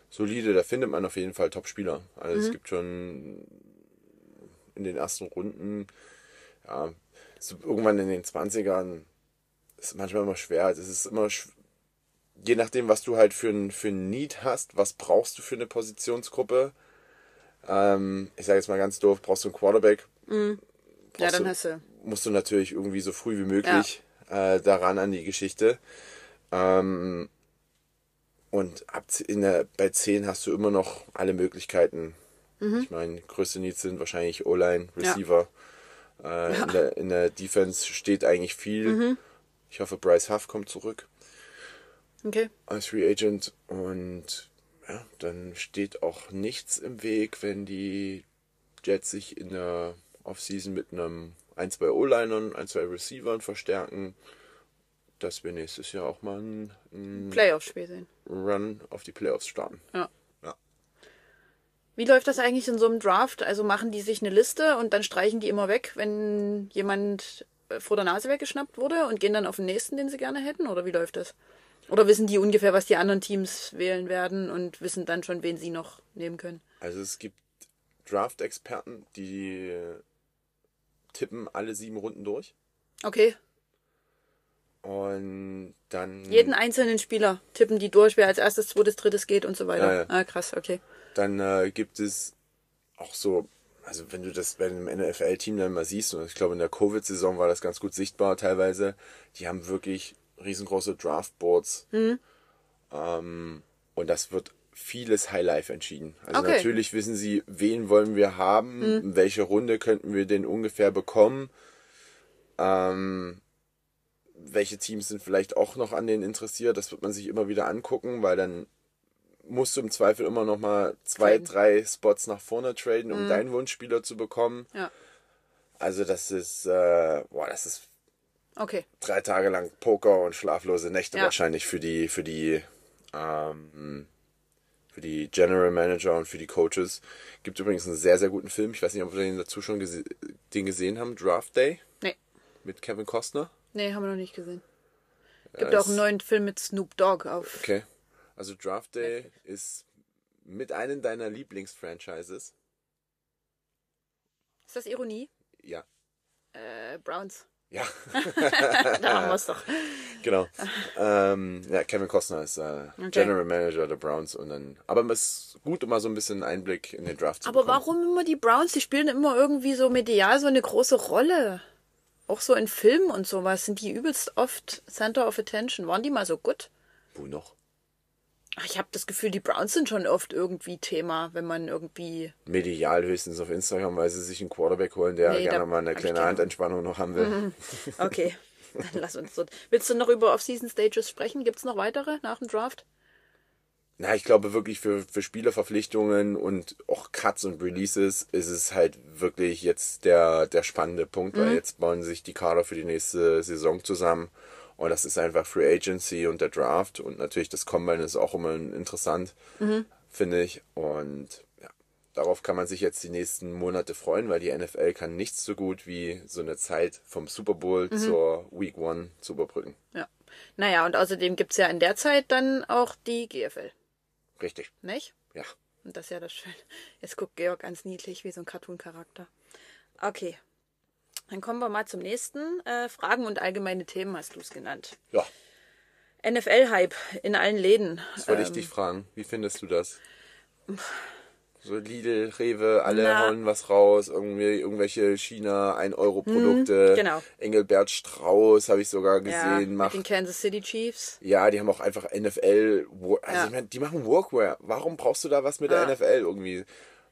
solide. Da findet man auf jeden Fall Top-Spieler. Also Mhm. es gibt schon in den ersten Runden, ja, so irgendwann in den 20ern, ist manchmal immer schwer. Es ist immer je nachdem, was du halt für ein, für ein Need hast, was brauchst du für eine Positionsgruppe. Ähm, ich sage jetzt mal ganz doof, brauchst du einen Quarterback, Ja, brauchst dann du, hast du. musst du natürlich irgendwie so früh wie möglich äh, daran an die Geschichte. Ähm, und ab in der, bei 10 hast du immer noch alle Möglichkeiten. Ich meine, größte Needs sind wahrscheinlich O-Line, Mhm. Ja. Receiver. Äh, in, der, in der Defense steht eigentlich viel. Mhm. Ich hoffe, Bryce Huff kommt zurück Okay. als Free Agent und ja, dann steht auch nichts im Weg, wenn die Jets sich in der Offseason mit einem ein, zwei O-Linern, ein, zwei Receivern verstärken, dass wir nächstes Jahr auch mal einen, einen Playoff-Spiel sehen. Run auf die Playoffs starten. Ja. Ja. Wie läuft das eigentlich in so einem Draft? Also machen die sich eine Liste und dann streichen die immer weg, wenn jemand vor der Nase weggeschnappt wurde und gehen dann auf den nächsten, den sie gerne hätten? Oder wie läuft das? Oder wissen die ungefähr, was die anderen Teams wählen werden und wissen dann schon, wen sie noch nehmen können? Also es gibt Draft-Experten, die tippen alle sieben Runden durch Okay. und dann Jeden einzelnen Spieler tippen die durch, wer als erstes, zweites, drittes geht und so weiter. Ja, ja. Ah, krass, okay. Dann äh, gibt es auch so, also wenn du das bei einem NFL-Team dann mal siehst, und ich glaube in der Covid-Saison war das ganz gut sichtbar teilweise, die haben wirklich riesengroße Draftboards. Ähm, und das wird vieles Highlife entschieden. Also Okay. natürlich wissen sie, wen wollen wir haben, in welche Runde könnten wir den ungefähr bekommen. Ähm, welche Teams sind vielleicht auch noch an denen interessiert, das wird man sich immer wieder angucken, weil dann musst du im Zweifel immer noch mal zwei, drei Spots nach vorne traden, um deinen Wunschspieler zu bekommen. Ja. Also das ist, äh, boah, das ist Okay. drei Tage lang Poker und schlaflose Nächte Ja. wahrscheinlich für die, für die, ähm, für die General Manager und für die Coaches. Gibt übrigens einen sehr, sehr guten Film. Ich weiß nicht, ob wir den dazu schon gese den gesehen haben. Draft Day Nee. mit Kevin Costner. Nee, haben wir noch nicht gesehen. Gibt auch einen neuen Film mit Snoop Dogg auf. Okay. Also Draft Day ist mit einem deiner Lieblingsfranchises. Ist das Ironie? Ja. Äh, Browns. Ja, Da haben wir es doch. genau. ähm, ja, Kevin Costner ist äh, General Manager der Browns und dann. Aber es ist gut, mal so ein bisschen Einblick in den Draft zu Aber bekommen. warum immer die Browns? Die spielen immer irgendwie so medial so eine große Rolle. Auch so in Filmen und sowas sind die übelst oft Center of Attention. Waren die mal so gut? Wo noch? Ich habe das Gefühl, die Browns sind schon oft irgendwie Thema, wenn man irgendwie. Medial höchstens auf Instagram, weil sie sich einen Quarterback holen, der Nee, gerne mal eine kleine Handentspannung noch haben will. Okay, dann lass uns so. Willst du noch über Off-Season Stages sprechen? Gibt es noch weitere nach dem Draft? Na, ich glaube wirklich für, für Spielerverpflichtungen und auch Cuts und Releases ist es halt wirklich jetzt der, der spannende Punkt, weil jetzt bauen sich die Kader für die nächste Saison zusammen und das ist einfach Free Agency und der Draft und natürlich das Combine ist auch immer interessant, finde ich und ja, darauf kann man sich jetzt die nächsten Monate freuen, weil die NFL kann nichts so gut wie so eine Zeit vom Super Bowl zur Week One zu überbrücken. Ja. Naja, und außerdem gibt es ja in der Zeit dann auch die GFL, Richtig, nicht? ja. Und das ist ja das Schöne. Jetzt guckt Georg ganz niedlich wie so ein Cartoon-Charakter. Okay. Dann kommen wir mal zum nächsten. Äh, Fragen und allgemeine Themen hast du es genannt. Ja, NFL-Hype in allen Läden. Das wollte ich Ähm, dich fragen. Wie findest du das? So Lidl, Rewe, alle Na. hauen was raus, irgendwie irgendwelche China 1 Euro Produkte. genau. Engelbert Strauß habe ich sogar ja, gesehen, mit macht den Kansas City Chiefs. ja, die haben auch einfach NFL, also Ja. ich meine, die machen Workwear. Warum brauchst du da was mit Ja. der NFL irgendwie?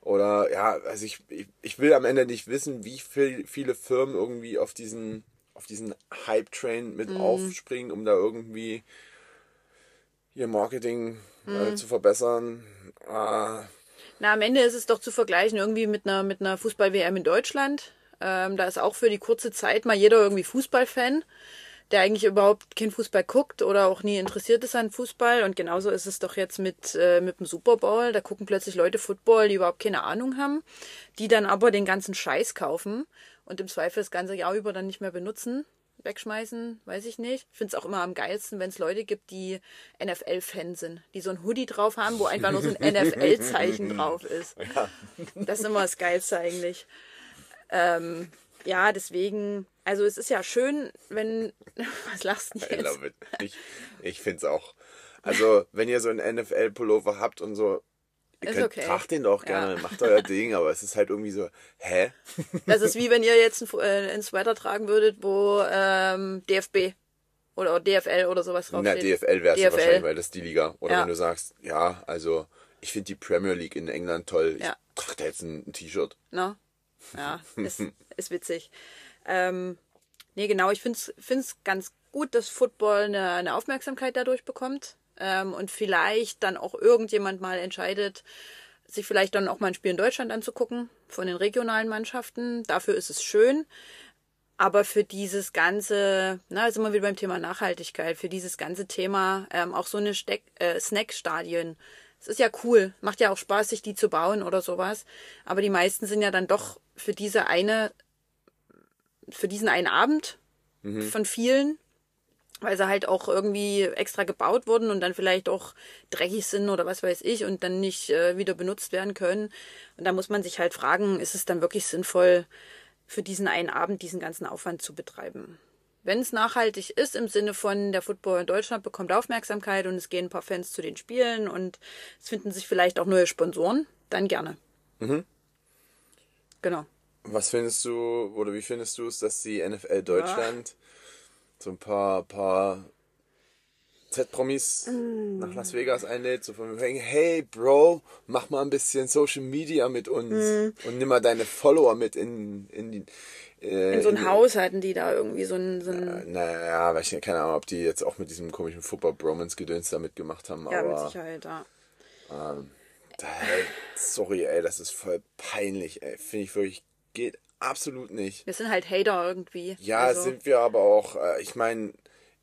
Oder ja, also ich, ich, ich will am Ende nicht wissen, wie viel, viele Firmen irgendwie auf diesen auf diesen Hype Train mit Mhm. aufspringen, um da irgendwie ihr Marketing Mhm. äh, zu verbessern. Ah, Na, am Ende ist es doch zu vergleichen irgendwie mit einer, mit einer Fußball-WM in Deutschland. Ähm, da ist auch für die kurze Zeit mal jeder irgendwie Fußballfan, der eigentlich überhaupt kein Fußball guckt oder auch nie interessiert ist an Fußball. Und genauso ist es doch jetzt mit, äh, mit dem Super Bowl. Da gucken plötzlich Leute Football, die überhaupt keine Ahnung haben, die dann aber den ganzen Scheiß kaufen und im Zweifel das ganze Jahr über dann nicht mehr benutzen. Wegschmeißen, weiß ich nicht. Ich finde es auch immer am geilsten, wenn es Leute gibt, die NFL-Fan sind, die so ein Hoodie drauf haben, wo einfach nur so ein NFL-Zeichen drauf ist. Das ist immer das Geilste eigentlich. Ähm, ja, deswegen, also es ist ja schön, wenn. Was lachst du I jetzt? love it. Ich, ich finde es auch. Also, wenn ihr so einen NFL-Pullover habt und so, ihr Ist könnt, okay. tragt den doch gerne, Ja. macht euer Ding, aber es ist halt irgendwie so, hä? Das ist wie wenn ihr jetzt einen, äh, einen Sweater tragen würdet, wo ähm, DFB oder DFL oder sowas Na, draufsteht. DFL wäre es DFL. wahrscheinlich, weil das ist die Liga. Oder Ja. wenn du sagst, ja, also, ich finde die Premier League in England toll. Ja. Ich trage da jetzt ein, ein T-Shirt. Ne? Ja, ist, ist witzig. Ähm, nee, genau, ich finde es ganz gut, dass Football eine, eine Aufmerksamkeit dadurch bekommt. Ähm, und vielleicht dann auch irgendjemand mal entscheidet, sich vielleicht dann auch mal ein Spiel in Deutschland anzugucken von den regionalen Mannschaften. Dafür ist es schön. Aber für dieses ganze, na, sind wir wieder beim Thema Nachhaltigkeit, für dieses ganze Thema ähm, auch so eine Steck, äh, Snackstadien. Es ist ja cool, macht ja auch Spaß, sich die zu bauen oder sowas. Aber die meisten sind ja dann doch für diese eine, für diesen einen Abend von vielen, weil sie halt auch irgendwie extra gebaut wurden und dann vielleicht auch dreckig sind oder was weiß ich und dann nicht äh, wieder benutzt werden können. Und da muss man sich halt fragen, ist es dann wirklich sinnvoll, für diesen einen Abend diesen ganzen Aufwand zu betreiben? Wenn es nachhaltig ist, im Sinne von der Football in Deutschland bekommt Aufmerksamkeit und es gehen ein paar Fans zu den Spielen und es finden sich vielleicht auch neue Sponsoren, dann gerne. Genau. Was findest du, oder wie findest du es, dass die NFL Deutschland so ein paar, paar Z-Promis Mm. nach Las Vegas einlädt, so von wegen, hey Bro, mach mal ein bisschen Social Media mit uns Mm. und nimm mal deine Follower mit in, in die äh, In so ein in- Haus hatten die da irgendwie so ein, so ein Naja, weil ich keine Ahnung, ob die jetzt auch mit diesem komischen Football Bromance Gedöns da mitgemacht haben, ja, mit aber Sicherheit, ja. da, ey, sorry, ey, das ist voll peinlich, ey, finde ich wirklich, geht absolut nicht. Wir sind halt Hater irgendwie. Ja, also, sind wir aber auch. Äh, ich meine,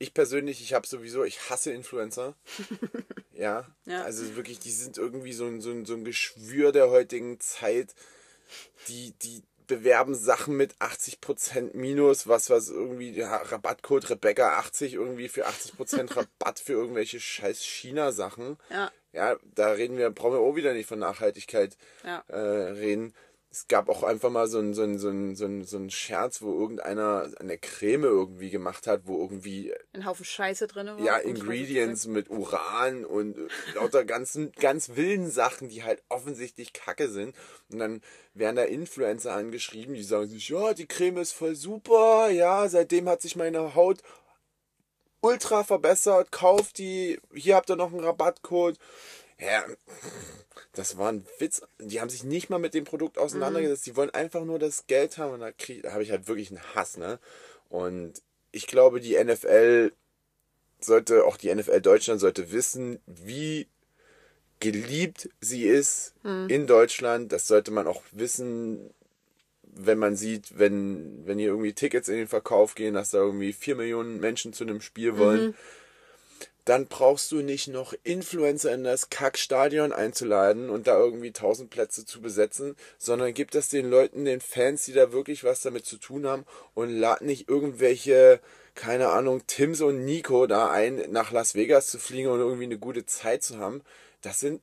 ich persönlich, ich habe sowieso, ich hasse Influencer. Ja? Ja. Also wirklich, die sind irgendwie so ein, so ein, so ein Geschwür der heutigen Zeit. Die, die bewerben Sachen mit 80% Minus, was, was irgendwie, ja, Rabattcode Rebecca 80 irgendwie für 80% Rabatt für irgendwelche scheiß China-Sachen. Ja. Ja, da reden wir, brauchen wir auch wieder nicht von Nachhaltigkeit Ja. äh, reden. Es gab auch einfach mal so ein, so ein, so ein, so ein, so ein Scherz, wo irgendeiner eine Creme irgendwie gemacht hat, wo irgendwie Ein Haufen Scheiße drin war. ja, Ingredients mit Uran und äh, lauter ganzen, ganz wilden Sachen, die halt offensichtlich kacke sind. Und dann werden da Influencer angeschrieben, die sagen sich, ja, die Creme ist voll super, ja, seitdem hat sich meine Haut ultra verbessert, kauft die, hier habt ihr noch einen Rabattcode. Ja, das war ein Witz. Die haben sich nicht mal mit dem Produkt auseinandergesetzt. Die wollen einfach nur das Geld haben und da, krieg, da habe ich halt wirklich einen Hass, ne? Und ich glaube, die NFL sollte, auch die NFL Deutschland sollte wissen, wie geliebt sie ist in Deutschland. Das sollte man auch wissen, wenn man sieht, wenn, wenn hier irgendwie Tickets in den Verkauf gehen, dass da irgendwie vier Millionen Menschen zu einem Spiel wollen, dann brauchst du nicht noch Influencer in das Kackstadion einzuladen und da irgendwie tausend Plätze zu besetzen, sondern gib das den Leuten, den Fans, die da wirklich was damit zu tun haben und lad nicht irgendwelche, keine Ahnung, Tims und Nico da ein, nach Las Vegas zu fliegen und irgendwie eine gute Zeit zu haben. Das sind,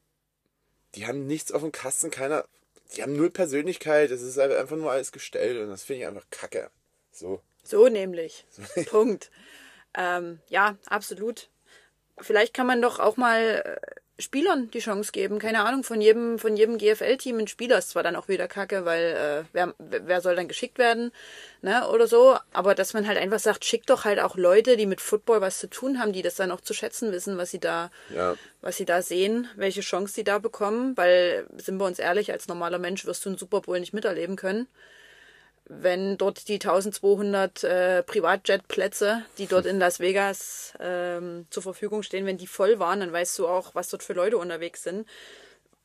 die haben nichts auf dem Kasten, keiner, die haben null Persönlichkeit, das ist halt einfach nur alles gestellt und das finde ich einfach kacke. So. So nämlich. Punkt. Ähm, ja, absolut. Vielleicht kann man doch auch mal äh, Spielern die Chance geben. Keine Ahnung, von jedem, von jedem GFL-Team ein Spieler ist zwar dann auch wieder kacke, weil äh, wer, wer soll dann geschickt werden, ne, oder so. Aber dass man halt einfach sagt, schickt doch halt auch Leute, die mit Football was zu tun haben, die das dann auch zu schätzen wissen, was sie da, Ja. was sie da sehen, welche Chance sie da bekommen. Weil, sind wir uns ehrlich, als normaler Mensch wirst du einen Super Bowl nicht miterleben können wenn dort die 1200 äh, Privatjet-Plätze, die dort in Las Vegas ähm, zur Verfügung stehen, wenn die voll waren, dann weißt du auch, was dort für Leute unterwegs sind.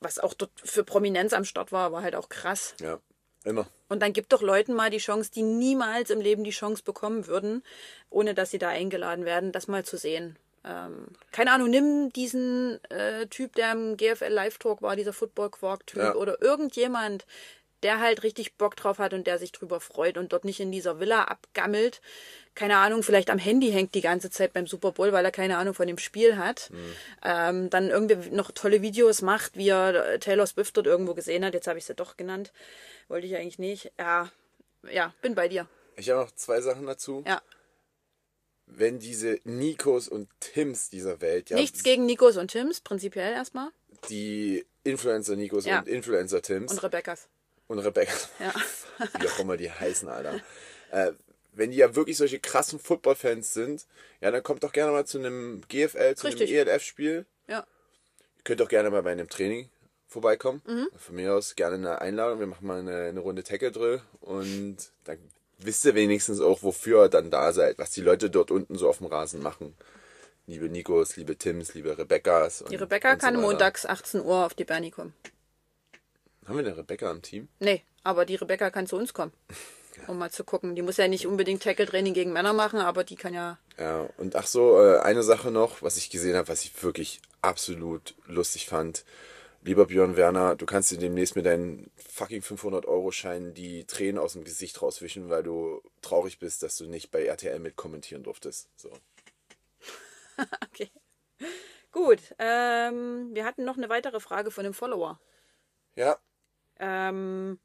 Was auch dort für Prominenz am Start war, war halt auch krass. Ja. Immer. Und dann gibt doch Leuten mal die Chance, die niemals im Leben die Chance bekommen würden, ohne dass sie da eingeladen werden, das mal zu sehen. Ähm, keine Ahnung, nimm diesen äh, Typ, der im GFL Live Talk war, dieser Football Quark Typ Ja. oder irgendjemand, der halt richtig Bock drauf hat und der sich drüber freut und dort nicht in dieser Villa abgammelt. Keine Ahnung, vielleicht am Handy hängt die ganze Zeit beim Super Bowl, weil er keine Ahnung von dem Spiel hat. Ähm, dann irgendwie noch tolle Videos macht, wie er Taylor Swift dort irgendwo gesehen hat. Jetzt habe ich sie doch genannt. Wollte ich eigentlich nicht. Ja, ja, bin bei dir. Ich habe noch zwei Sachen dazu. Ja. Wenn diese Nikos und Tims dieser Welt, ja, Nichts gegen Nikos und Tims, prinzipiell erstmal. die Influencer-Nikos Ja. und Influencer-Tims Und Rebekkas. Und Rebecca, Ja. wie auch immer die heißen, Alter. Äh, wenn die ja wirklich solche krassen Football-Fans sind, ja, dann kommt doch gerne mal zu einem GFL, zu Richtig. einem ELF-Spiel. Ja. Ihr könnt doch gerne mal bei einem Training vorbeikommen. Mhm. Von mir aus gerne eine Einladung. Wir machen mal eine, eine Runde Tackle-Drill und dann wisst ihr wenigstens auch, wofür ihr dann da seid, was die Leute dort unten so auf dem Rasen machen. Liebe Nikos, liebe Tims, liebe Rebecca's. Und, Die Rebecca so kann weiter. montags 18 Uhr auf die Bernie kommen. Haben wir eine Rebecca im Team? Nee, aber die Rebecca kann zu uns kommen. Um mal zu gucken. Die muss ja nicht unbedingt Tackle-Training gegen Männer machen, aber die kann ja. Ja, und ach so, äh, eine Sache noch, was ich gesehen habe, was ich wirklich absolut lustig fand. Lieber Björn Werner, du kannst dir demnächst mit deinen fucking 500-Euro-Scheinen die Tränen aus dem Gesicht rauswischen, weil du traurig bist, dass du nicht bei RTL mit kommentieren durftest. So. Okay. Gut. Ähm, wir hatten noch eine weitere Frage von einem Follower. Ja, Ähm,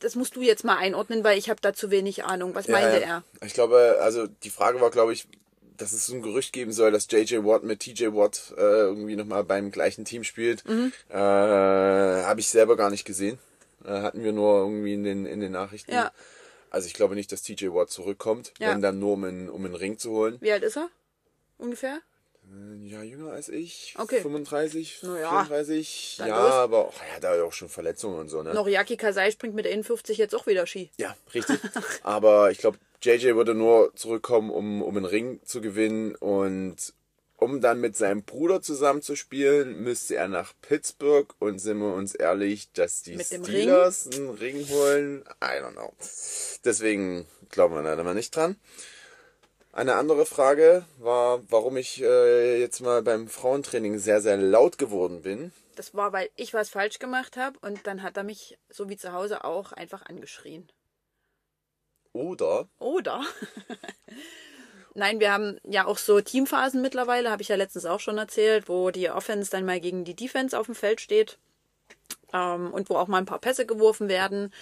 das musst du jetzt mal einordnen, weil ich habe da zu wenig Ahnung. Was ja, meinte er? Ich glaube, also die Frage war, glaube ich, dass es so ein Gerücht geben soll, dass JJ Watt mit TJ Watt äh, irgendwie nochmal beim gleichen Team spielt. Mhm. Äh, Habe ich selber gar nicht gesehen. Äh, hatten wir nur irgendwie in den, in den Nachrichten. Ja. Also ich glaube nicht, dass TJ Watt zurückkommt, Ja. wenn dann nur um einen, um einen Ring zu holen. Wie alt ist er? Ungefähr? Ein Jahr jünger als ich. Okay. 35, Na ja. 34. Dann Ja, los. aber oh, hat da auch schon Verletzungen und so, ne? Noriaki Kasai springt mit 51 jetzt auch wieder Ski. Ja, richtig. Aber ich glaube, JJ würde nur zurückkommen, um, um einen Ring zu gewinnen und um dann mit seinem Bruder zusammen zu spielen, müsste er nach Pittsburgh und sind wir uns ehrlich, dass die Mit Steelers einen Ring holen, I don't know. Deswegen glauben wir da mal nicht dran. Eine andere Frage war, warum ich äh, jetzt mal beim Frauentraining sehr, sehr laut geworden bin. Das war, weil ich was falsch gemacht habe und dann hat er mich, so wie zu Hause auch, einfach angeschrien. Oder Oder? Nein, wir haben ja auch so Teamphasen mittlerweile, habe ich ja letztens auch schon erzählt, wo die Offense dann mal gegen die Defense auf dem Feld steht ähm, und wo auch mal ein paar Pässe geworfen werden.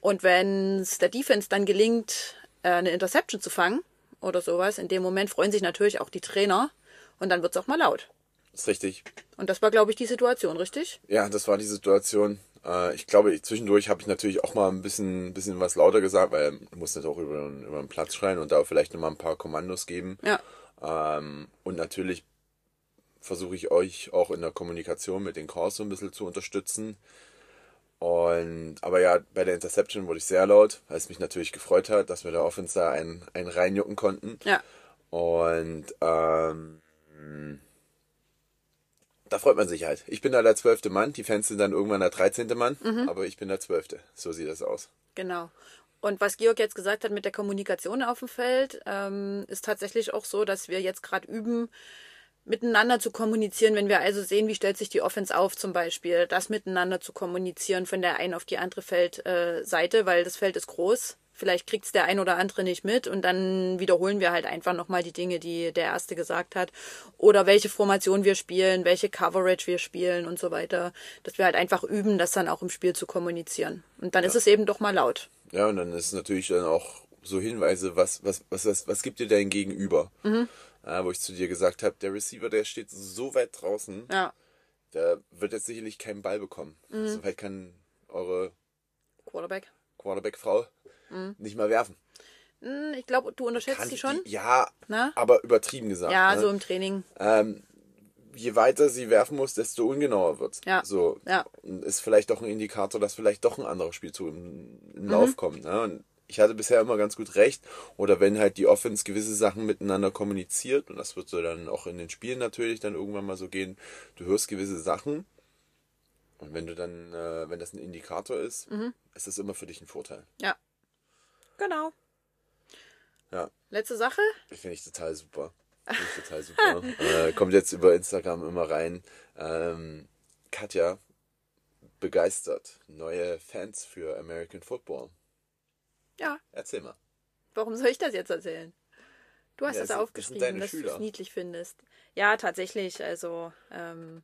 Und wenn es der Defense dann gelingt, äh, eine Interception zu fangen oder sowas, in dem Moment freuen sich natürlich auch die Trainer und dann wird es auch mal laut. ist richtig. Und das war, glaube ich, die Situation, richtig? Ja, das war die Situation. Äh, ich glaube, ich, zwischendurch habe ich natürlich auch mal ein bisschen, bisschen was lauter gesagt, weil du musst nicht auch über, über den Platz schreien und da vielleicht nochmal ein paar Kommandos geben. Ja. Ähm, und natürlich versuche ich euch auch in der Kommunikation mit den Calls so ein bisschen zu unterstützen. Und, aber ja, bei der Interception wurde ich sehr laut, weil es mich natürlich gefreut hat, dass wir der Offense da einen, einen reinjucken konnten. Ja. Und ähm, da freut man sich halt. Ich bin da der zwölfte Mann, die Fans sind dann irgendwann der dreizehnte Mann, aber ich bin der zwölfte. So sieht das aus. Genau. Und was Georg jetzt gesagt hat mit der Kommunikation auf dem Feld, ähm, ist tatsächlich auch so, dass wir jetzt gerade üben, miteinander zu kommunizieren, wenn wir also sehen, wie stellt sich die Offense auf zum Beispiel, das miteinander zu kommunizieren von der einen auf die andere Feldseite, weil das Feld ist groß. Vielleicht kriegt es der ein oder andere nicht mit und dann wiederholen wir halt einfach nochmal die Dinge, die der Erste gesagt hat. Oder welche Formation wir spielen, welche Coverage wir spielen und so weiter. Dass wir halt einfach üben, das dann auch im Spiel zu kommunizieren. Und dann ist es eben doch mal laut. Ja, und dann ist natürlich dann auch so Hinweise, was, was, was, was, was gibt dir dein Gegenüber? Ja, wo ich zu dir gesagt habe, der Receiver, der steht so weit draußen, Ja. der wird jetzt sicherlich keinen Ball bekommen. So weit kann eure Quarterback. Quarterback-Frau nicht mal werfen. Hm, Ich glaube, du unterschätzt Kann sie schon. Die, ja, Na? aber übertrieben gesagt. Ja, ne? so im Training. ähm, je weiter sie werfen muss, desto ungenauer wird's. Ja. So. Ja. Ist vielleicht doch ein Indikator, dass vielleicht doch ein anderer Spielzug in, Mhm. in Lauf kommt. Ne? Und ich hatte bisher immer ganz gut recht. Oder wenn halt die Offense gewisse Sachen miteinander kommuniziert, und das wird so dann auch in den Spielen natürlich dann irgendwann mal so gehen, du hörst gewisse Sachen. Und wenn du dann, äh, wenn das ein Indikator ist, Mhm. ist das immer für dich ein Vorteil. Ja. Genau. Ja. Letzte Sache. Finde ich total super. Finde ich total super. äh, kommt jetzt über Instagram immer rein. Ähm, Katja begeistert neue Fans für American Football. Ja. Erzähl mal. Warum soll ich das jetzt erzählen? Du hast Ja, das sind aufgeschrieben, dass du es niedlich findest. Ja, tatsächlich. Also ähm,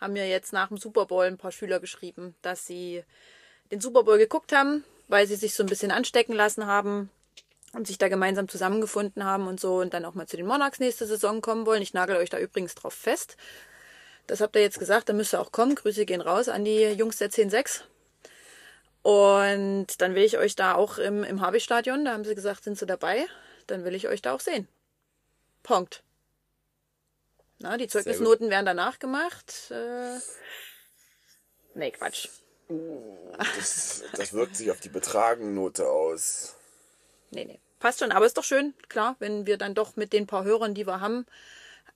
haben mir jetzt nach dem Super Bowl ein paar Schüler geschrieben, dass sie den Super Bowl geguckt haben, weil sie sich so ein bisschen anstecken lassen haben und sich da gemeinsam zusammengefunden haben und so und dann auch mal zu den Monarchs nächste Saison kommen wollen. Ich nagel euch da übrigens drauf fest. Das habt ihr jetzt gesagt, da müsst ihr auch kommen. Grüße gehen raus an die Jungs der 10-6. Und dann will ich euch da auch im, im Harvey-Stadion, da haben sie gesagt, sind sie dabei, dann will ich euch da auch sehen. Punkt. Na, die Zeugnisnoten werden danach gemacht. Äh, nee, Quatsch. Das, das wirkt sich auf die Betragennote aus. Nee, nee. Passt schon, aber ist doch schön, klar, wenn wir dann doch mit den paar Hörern, die wir haben,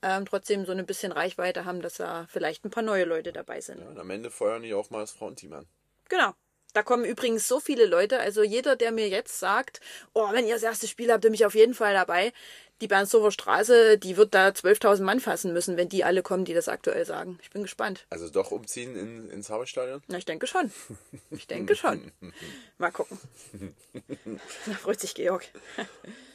ähm, trotzdem so ein bisschen Reichweite haben, dass da vielleicht ein paar neue Leute dabei sind. Und am Ende feuern die auch mal das Frauenteam an. Genau. Da kommen übrigens so viele Leute. Also jeder, der mir jetzt sagt, oh, wenn ihr das erste Spiel habt, ihr mich auf jeden Fall dabei. Die Bernsdorfer Straße, die wird da 12.000 Mann fassen müssen, wenn die alle kommen, die das aktuell sagen. Ich bin gespannt. Also doch umziehen in, ins Harvey-Stadion? Na, ich denke schon. Ich denke schon. Mal gucken. Da freut sich Georg.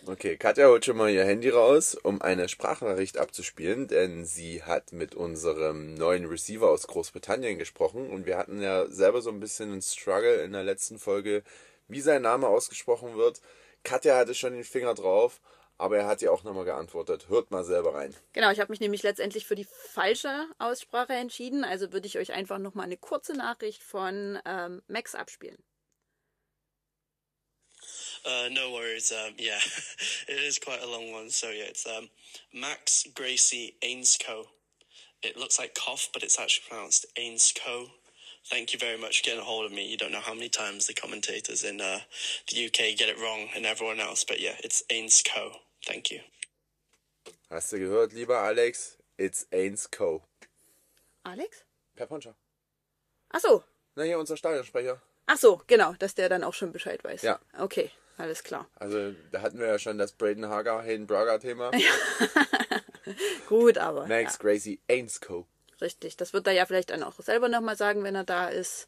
Okay, Katja holt schon mal ihr Handy raus, um eine Sprachnachricht abzuspielen, denn sie hat mit unserem neuen Receiver aus Großbritannien gesprochen und wir hatten ja selber so ein bisschen einen Struggle in der letzten Folge, wie sein Name ausgesprochen wird. Katja hatte schon den Finger drauf, aber er hat ja auch nochmal geantwortet. Hört mal selber rein. Genau, ich habe mich nämlich letztendlich für die falsche Aussprache entschieden. Also würde ich euch einfach nochmal eine kurze Nachricht von ähm, Max abspielen. Uh, no worries. Um, yeah, it is quite a long one. So yeah, it's um, Max Gracie Ainscoe. It looks like cough, but it's actually pronounced Ainscoe. Thank you very much for getting a hold of me. You don't know how many times the commentators in uh, the UK get it wrong and everyone else, but yeah, it's Ainscoe. Thank you. Hast du gehört, lieber Alex? It's Ains Co. Alex? Per Poncha. Ach so, Na hier, unser Stadionsprecher. Ach so, genau, dass der dann auch schon Bescheid weiß. Ja. Okay. alles klar. Also da hatten wir ja schon das Braden Hager, Hayden Braga Thema. Gut, aber. Max Gracie Ainscoe. Richtig, das wird er ja vielleicht dann auch selber nochmal sagen, wenn er da ist.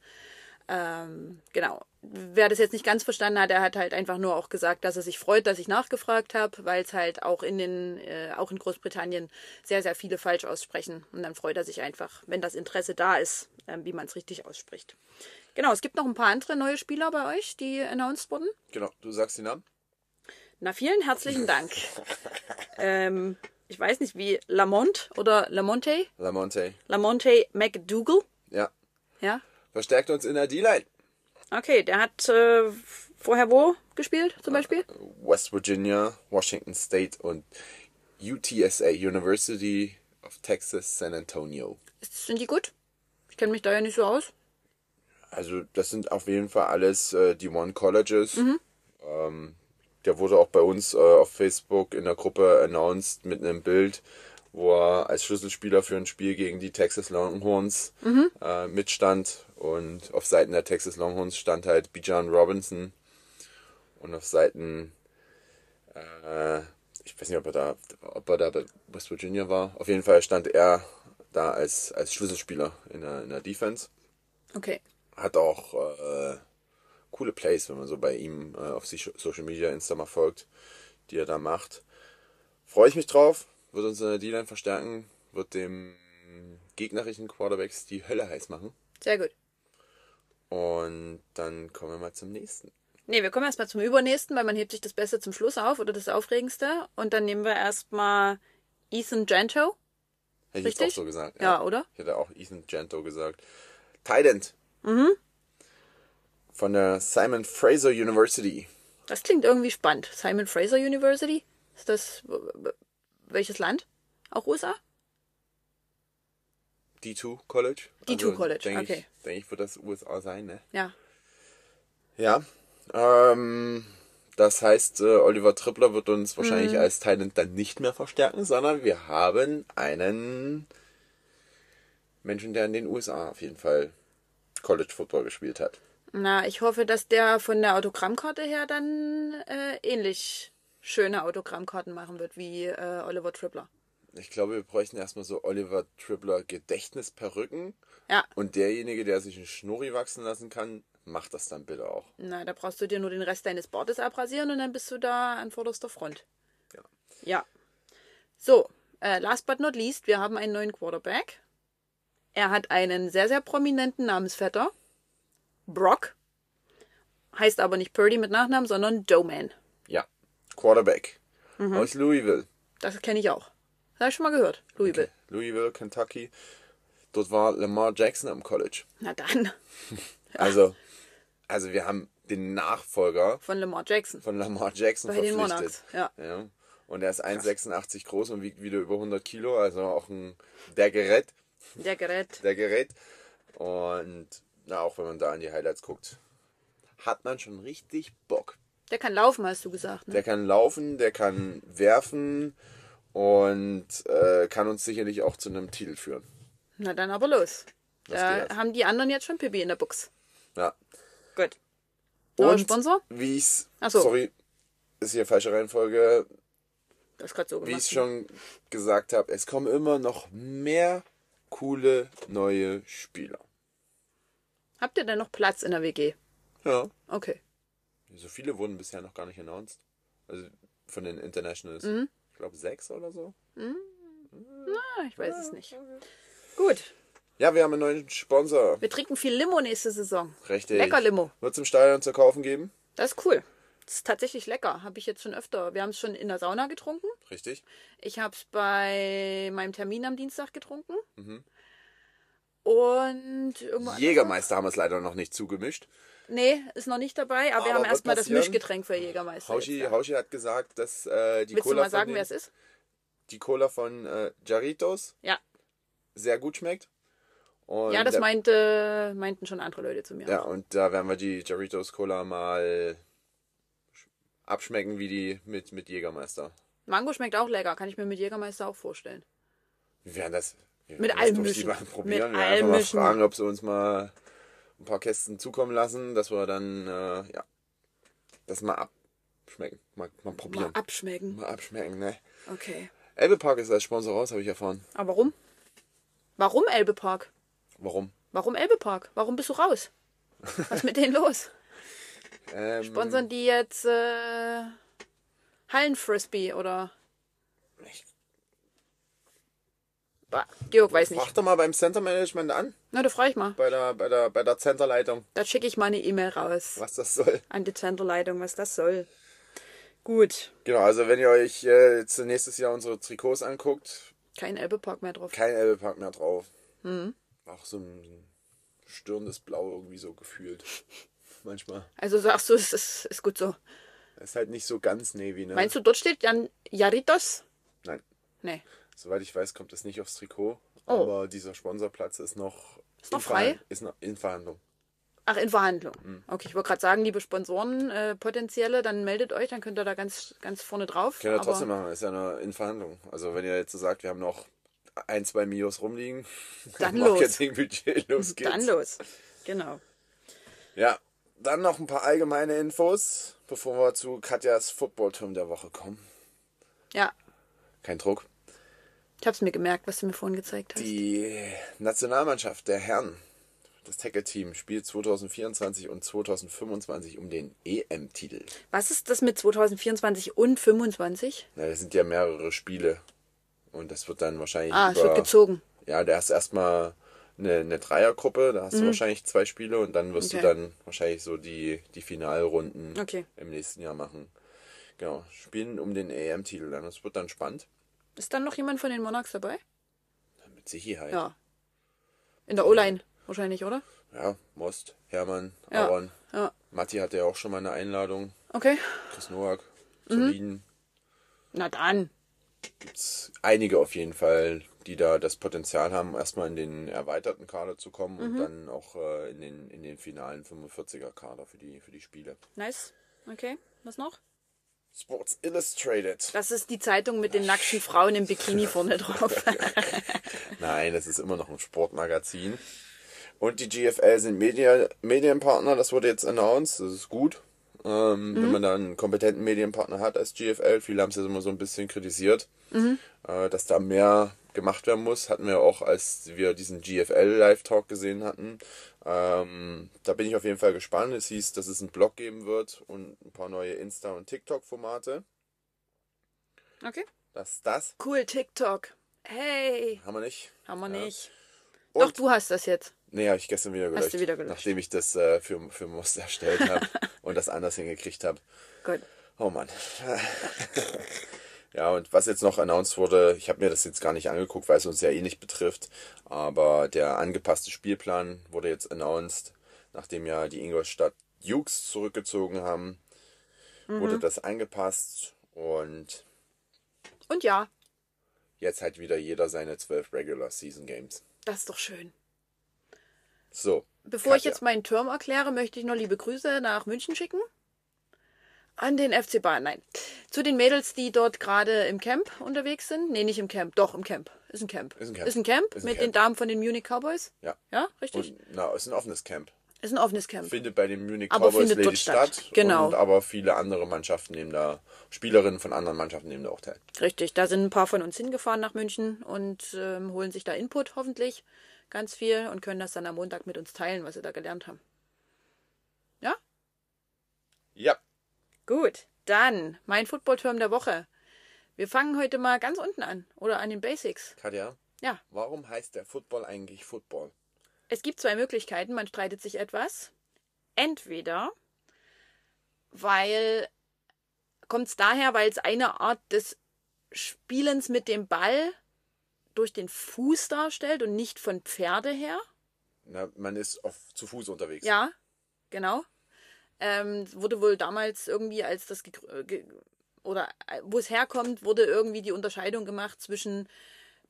Ähm, genau. Wer das jetzt nicht ganz verstanden hat, er hat halt einfach nur auch gesagt, dass er sich freut, dass ich nachgefragt habe, weil es halt auch in den, äh, auch in Großbritannien sehr, sehr viele falsch aussprechen. Und dann freut er sich einfach, wenn das Interesse da ist, ähm, wie man es richtig ausspricht. Genau, es gibt noch ein paar andere neue Spieler bei euch, die announced wurden. Genau, du sagst die Namen? Na, vielen herzlichen Dank. ähm, ich weiß nicht, wie Lamont oder Lamonte? Lamonte. Lamonte McDougall. Ja. Ja. Verstärkt uns in der D-Line. Okay, der hat äh, vorher wo gespielt, zum Beispiel? West Virginia, Washington State und UTSA, University of Texas, San Antonio. Sind die gut? Ich kenne mich da ja nicht so aus. Also das sind auf jeden Fall alles äh, die One Colleges. Ähm, der wurde auch bei uns äh, auf Facebook in der Gruppe announced mit einem Bild, wo er als Schlüsselspieler für ein Spiel gegen die Texas Longhorns äh, mitstand. Und auf Seiten der Texas Longhorns stand halt Bijan Robinson. Und auf Seiten, äh, ich weiß nicht, ob er da, ob er da bei West Virginia war. Auf jeden Fall stand er da als, als Schlüsselspieler in der, in der Defense Okay. hat auch äh, coole Plays, wenn man so bei ihm äh, auf Social Media, Insta mal folgt, die er da macht. Freue ich mich drauf, wird uns in der D-Line verstärken, wird dem gegnerischen Quarterbacks die Hölle heiß machen. Sehr gut. Und dann kommen wir mal zum nächsten. Nee, wir kommen erstmal zum übernächsten, weil man hebt sich das Beste zum Schluss auf oder das Aufregendste. Und dann nehmen wir erstmal Ethan Gento. Hätte ich Richtig? auch so gesagt. Ja, oder? Ich hätte auch Ethan Gento gesagt. Tident. Mhm. Von der Simon Fraser University. Das klingt irgendwie spannend. Simon Fraser University? Ist das welches Land? Auch USA? D2 College. D2 College, denke okay. Ich, denke ich, wird das USA sein, ne? Ja. Ja. Ähm, das heißt, äh, Oliver Trippler wird uns wahrscheinlich Mhm. als Talent dann nicht mehr verstärken, sondern wir haben einen Menschen, der in den USA auf jeden Fall College Football gespielt hat. Na, ich hoffe, dass der von der Autogrammkarte her dann äh, ähnlich schöne Autogrammkarten machen wird wie äh, Oliver Trippler. Ich glaube, wir bräuchten erstmal so Oliver Trippler Gedächtnisperücken. Ja. Und derjenige, der sich einen Schnurri wachsen lassen kann, macht das dann bitte auch. Na, da brauchst du dir nur den Rest deines Bartes abrasieren und dann bist du da an vorderster Front. Ja. Ja. So, äh, last but not least, wir haben einen neuen Quarterback. Er hat einen sehr, sehr prominenten Namensvetter. Brock. Heißt aber nicht Purdy mit Nachnamen, sondern Doman. Ja. Quarterback. Mhm. Aus Louisville. Das kenne ich auch. Das habe ich schon mal gehört. Louisville. Louisville, Kentucky. Dort war Lamar Jackson am College. Na dann. Also, also wir haben den Nachfolger Von Lamar Jackson. von Lamar Jackson Bei den verpflichtet. Monarchs. Ja. Und er ist 1,86 groß und wiegt wieder über 100 Kilo, also auch ein der Gerät, Der Gerät. der Gerät. Und na, auch wenn man da an die Highlights guckt, hat man schon richtig Bock. Der kann laufen, hast du gesagt. Ne? Der kann laufen, der kann werfen und äh, kann uns sicherlich auch zu einem Titel führen. Na dann aber los. Was Da geht? haben die anderen jetzt schon Pipi in der Buchs. Ja. Gut. Neuer Und Sponsor? wie ich's, Ach so. sorry, ist hier falsche Reihenfolge, Das gerade so wie gemacht. ich schon gesagt habe, es kommen immer noch mehr coole neue Spieler. Habt ihr denn noch Platz in der WG? Ja. Okay. So viele wurden bisher noch gar nicht announced. Also von den Internationals. Mhm. Ich glaube sechs oder so. Ah, ich weiß es nicht. Gut. Ja, wir haben einen neuen Sponsor. Wir trinken viel Limo nächste Saison. Richtig. Lecker Limo. Wird es im Stadion zu kaufen geben? Das ist cool. Das ist tatsächlich lecker. Habe ich jetzt schon öfter. Wir haben es schon in der Sauna getrunken. Richtig. Ich habe es bei meinem Termin am Dienstag getrunken. Mhm. Und Jägermeister haben wir es leider noch nicht zugemischt. Nee, ist noch nicht dabei. Aber, wir Aber haben wird erstmal das. Mischgetränk für Jägermeister. Hauschi, jetzt, ja. Hauschi hat gesagt, dass äh, die Willst du Cola mal sagen, von wer es ist? die Cola von äh, Jarritos Ja. sehr gut schmeckt. Und Ja, das da- meinte, meinten schon andere Leute zu mir. Ja, und da werden wir die Jarritos Cola mal sch- abschmecken wie die mit, mit Jägermeister. Mango schmeckt auch lecker. Kann ich mir mit Jägermeister auch vorstellen. Wir werden das wir Mit das allem mischen. mal probieren. Mit wir allem einfach mal mischen. fragen, ob sie uns mal ein paar Kästen zukommen lassen, dass wir dann äh, ja das mal ab, schmecken. Mal, mal Mal probieren. abschmecken. Mal abschmecken, ne? Okay. Elbe Park ist als Sponsor raus, habe ich erfahren. Aber warum? Warum Elbe Park? Warum? Warum Elbe Park? Warum bist du raus? Was ist mit denen los? Ähm, Sponsern die jetzt äh, Hallenfrisbee oder? Ich- Georg weiß nicht. Frag doch mal beim Center Management an, Na, da frage ich mal. bei der, bei der, bei der Centerleitung, Da schicke ich mal eine E-Mail raus was das soll. an die Zenterleitung, was das soll. Gut, Genau, also wenn ihr euch äh, jetzt nächstes Jahr unsere Trikots anguckt, kein Elbe Park mehr drauf. kein Elbe Park mehr drauf. Mhm. Auch so ein stirrendes Blau irgendwie so gefühlt. Manchmal. Also sagst du, es ist, ist gut so. Ist halt nicht so ganz Navy, ne? Meinst du, dort steht dann Jaritos? Nein. Nee. Soweit ich weiß, kommt das nicht aufs Trikot. Oh. Aber dieser Sponsorplatz ist noch, Ist noch frei? Verhand- Ist noch in Verhandlung. Ach, in Verhandlung. Mhm. Okay, ich wollte gerade sagen, liebe Sponsoren, äh, potenzielle, dann meldet euch, dann könnt ihr da ganz, ganz vorne drauf. Wir Aber- trotzdem machen, ist ja nur in Verhandlung. Also wenn ihr jetzt so sagt, wir haben noch ein, zwei Mios rumliegen, Dann los. Los geht's. Dann los. Genau. Ja, dann noch ein paar allgemeine Infos, bevor wir zu Katjas Footballturm der Woche kommen. Ja, Kein Druck. Ich hab's mir gemerkt, was du mir vorhin gezeigt hast. Die Nationalmannschaft der Herren, das Tackle-Team, spielt 2024 und 2025 um den EM-Titel. Was ist das mit 2024 und 25? Na, das sind ja mehrere Spiele. Und das wird dann wahrscheinlich Ah, es über... wird gezogen. Ja, da hast erstmal eine, eine Dreiergruppe, da hast du wahrscheinlich zwei Spiele und dann wirst Mhm. Okay. du dann wahrscheinlich so die, die Finalrunden Okay. im nächsten Jahr machen. Genau, spielen um den EM-Titel dann. Das wird dann spannend. Ist dann noch jemand von den Monarchs dabei? Mit Sicherheit. Ja. In der O-Line wahrscheinlich, oder? Ja, Most, Hermann, Ja. Aaron. Ja. Matti hatte ja auch schon mal eine Einladung. Okay. Chris Mhm. soliden. Na dann. Gibt's einige auf jeden Fall, die da das Potenzial haben, erstmal in den erweiterten Kader zu kommen Mhm. und dann auch äh, in, den, in den finalen 45er Kader für die, für die Spiele. Nice. Okay. Was noch? Sports Illustrated. Das ist die Zeitung mit den nackten Frauen im Bikini vorne drauf. Nein, das ist immer noch ein Sportmagazin. Und die GFL sind Media, Medienpartner, das wurde jetzt announced, das ist gut. Ähm, Wenn man da einen kompetenten Medienpartner hat als GFL, viele haben es jetzt immer so ein bisschen kritisiert, äh, dass da mehr gemacht werden muss. Hatten wir auch, als wir diesen GFL Live-Talk gesehen hatten. Ähm, da bin ich auf jeden Fall gespannt. Es hieß, dass es einen Blog geben wird und ein paar neue Insta- und TikTok-Formate. okay. Das ist das. Cool, TikTok. Hey. Haben wir nicht. Haben wir Ja. nicht. Und- Doch, du hast das jetzt. Nee, habe ich gestern wieder gelöscht. du wieder gelöscht. Nachdem ich das äh, für, für Most erstellt habe und das anders hingekriegt habe. Gut. Oh Mann. ja, und was jetzt noch announced wurde, ich habe mir das jetzt gar nicht angeguckt, weil es uns ja eh nicht betrifft, aber der angepasste Spielplan wurde jetzt announced, nachdem ja die Ingolstadt Dukes zurückgezogen haben, Mhm. wurde das angepasst und Und ja, jetzt hat wieder jeder seine zwölf Regular Season Games. das ist doch schön. So. Bevor ich Katja. jetzt meinen Turm erkläre, möchte ich noch liebe Grüße nach München schicken. An den FC Bayern, nein. Zu den Mädels, die dort gerade im Camp unterwegs sind. Nee, nicht im Camp, doch im Camp. Ist ein Camp. Ist ein Camp. Ist ein Camp Ist ein mit Camp. den Damen von den Munich Cowboys. Ja. Ja, richtig? Und, na, es ist ein offenes Camp. Ist ein offenes Camp. findet bei den Munich Aber Cowboys findet dort Ladies statt. statt. Genau. Und aber viele andere Mannschaften nehmen da, Spielerinnen von anderen Mannschaften nehmen da auch teil. Richtig, da sind ein paar von uns hingefahren nach München und ähm, holen sich da Input hoffentlich ganz viel und können das dann am Montag mit uns teilen, was sie da gelernt haben. Ja? Ja. Gut, dann mein Footballturm der Woche. Wir fangen heute mal ganz unten an oder an den Basics. Katja, Ja, warum heißt der Football eigentlich Football? es gibt zwei Möglichkeiten, man streitet sich etwas. Entweder, weil kommt es daher, weil es eine Art des Spielens mit dem Ball durch den Fuß darstellt und nicht von Pferde her. Na, man ist auf, zu Fuß unterwegs. Ja, genau. Ähm, wurde wohl damals irgendwie, als das ge oder äh, wo es herkommt, wurde irgendwie die Unterscheidung gemacht zwischen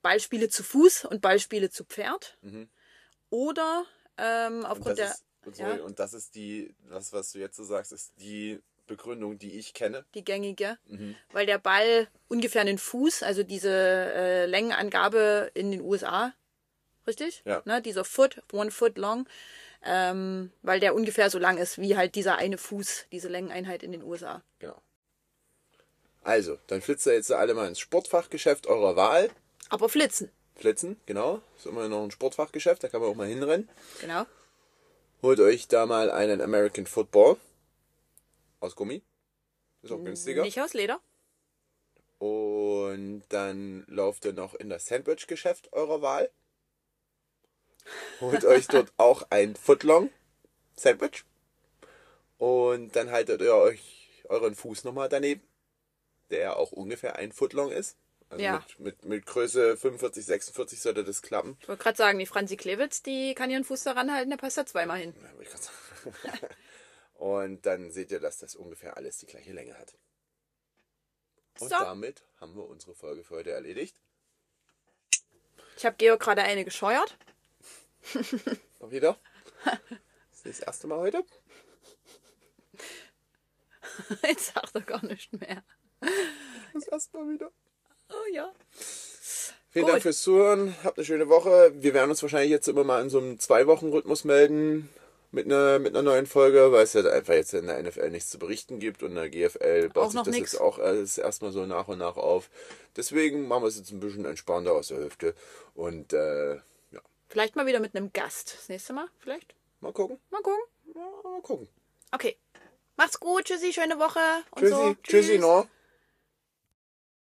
Ballspiele zu Fuß und Ballspiele zu Pferd. Oder ähm, und, aufgrund der ist, und, sorry, ja. und das ist die, das, was du jetzt so sagst, ist die Begründung, die ich kenne. die gängige, Mhm. weil der Ball ungefähr einen Fuß, also diese äh, Längenangabe in den USA, richtig? Ja. Ne, dieser Foot, one foot long, ähm, weil der ungefähr so lang ist wie halt dieser eine Fuß, diese Längeneinheit in den USA. Genau. Also, dann flitzt ihr jetzt alle mal ins Sportfachgeschäft eurer Wahl. Aber flitzen. Flitzen, genau. Ist immer noch ein Sportfachgeschäft, da kann man auch mal hinrennen. Genau. Holt euch da mal einen American Football. Aus Gummi. Ist auch günstiger. Nicht aus Leder. Und dann lauft ihr noch in das Sandwich-Geschäft eurer Wahl. Holt euch dort auch ein Footlong Sandwich. Und dann haltet ihr euch euren Fuß nochmal daneben, der auch ungefähr ein Footlong ist. Also Ja. mit, mit, mit Größe 45, 46 sollte das klappen. Ich wollte gerade sagen, die Franzi Klewitz, die kann ihren Fuß daran halten, der passt da zweimal hin. Ja, ich sagen. Und dann seht ihr, dass das ungefähr alles die gleiche Länge hat. Und So. damit haben wir unsere Folge für heute erledigt. Ich habe Georg gerade eine gescheuert. Mal wieder. Das ist das erste Mal heute. Jetzt sagt er gar nicht mehr. Das erste Mal wieder. Oh ja. Vielen Gut. Dank fürs Zuhören. Habt eine schöne Woche. Wir werden uns wahrscheinlich jetzt immer mal in so einem Zwei-Wochen-Rhythmus melden mit einer, mit einer neuen Folge, weil es ja einfach jetzt in der NFL nichts zu berichten gibt und in der GFL baut Auch sich das nix. jetzt auch alles erstmal so nach und nach auf. Deswegen machen wir es jetzt ein bisschen entspannter aus der Hüfte. Und äh, Vielleicht mal wieder mit einem Gast. Das nächste Mal, vielleicht? mal gucken. Mal gucken. Mal gucken. Okay. Macht's gut. Tschüssi, schöne Woche. Und Tschüssi, so. tschüssi noch.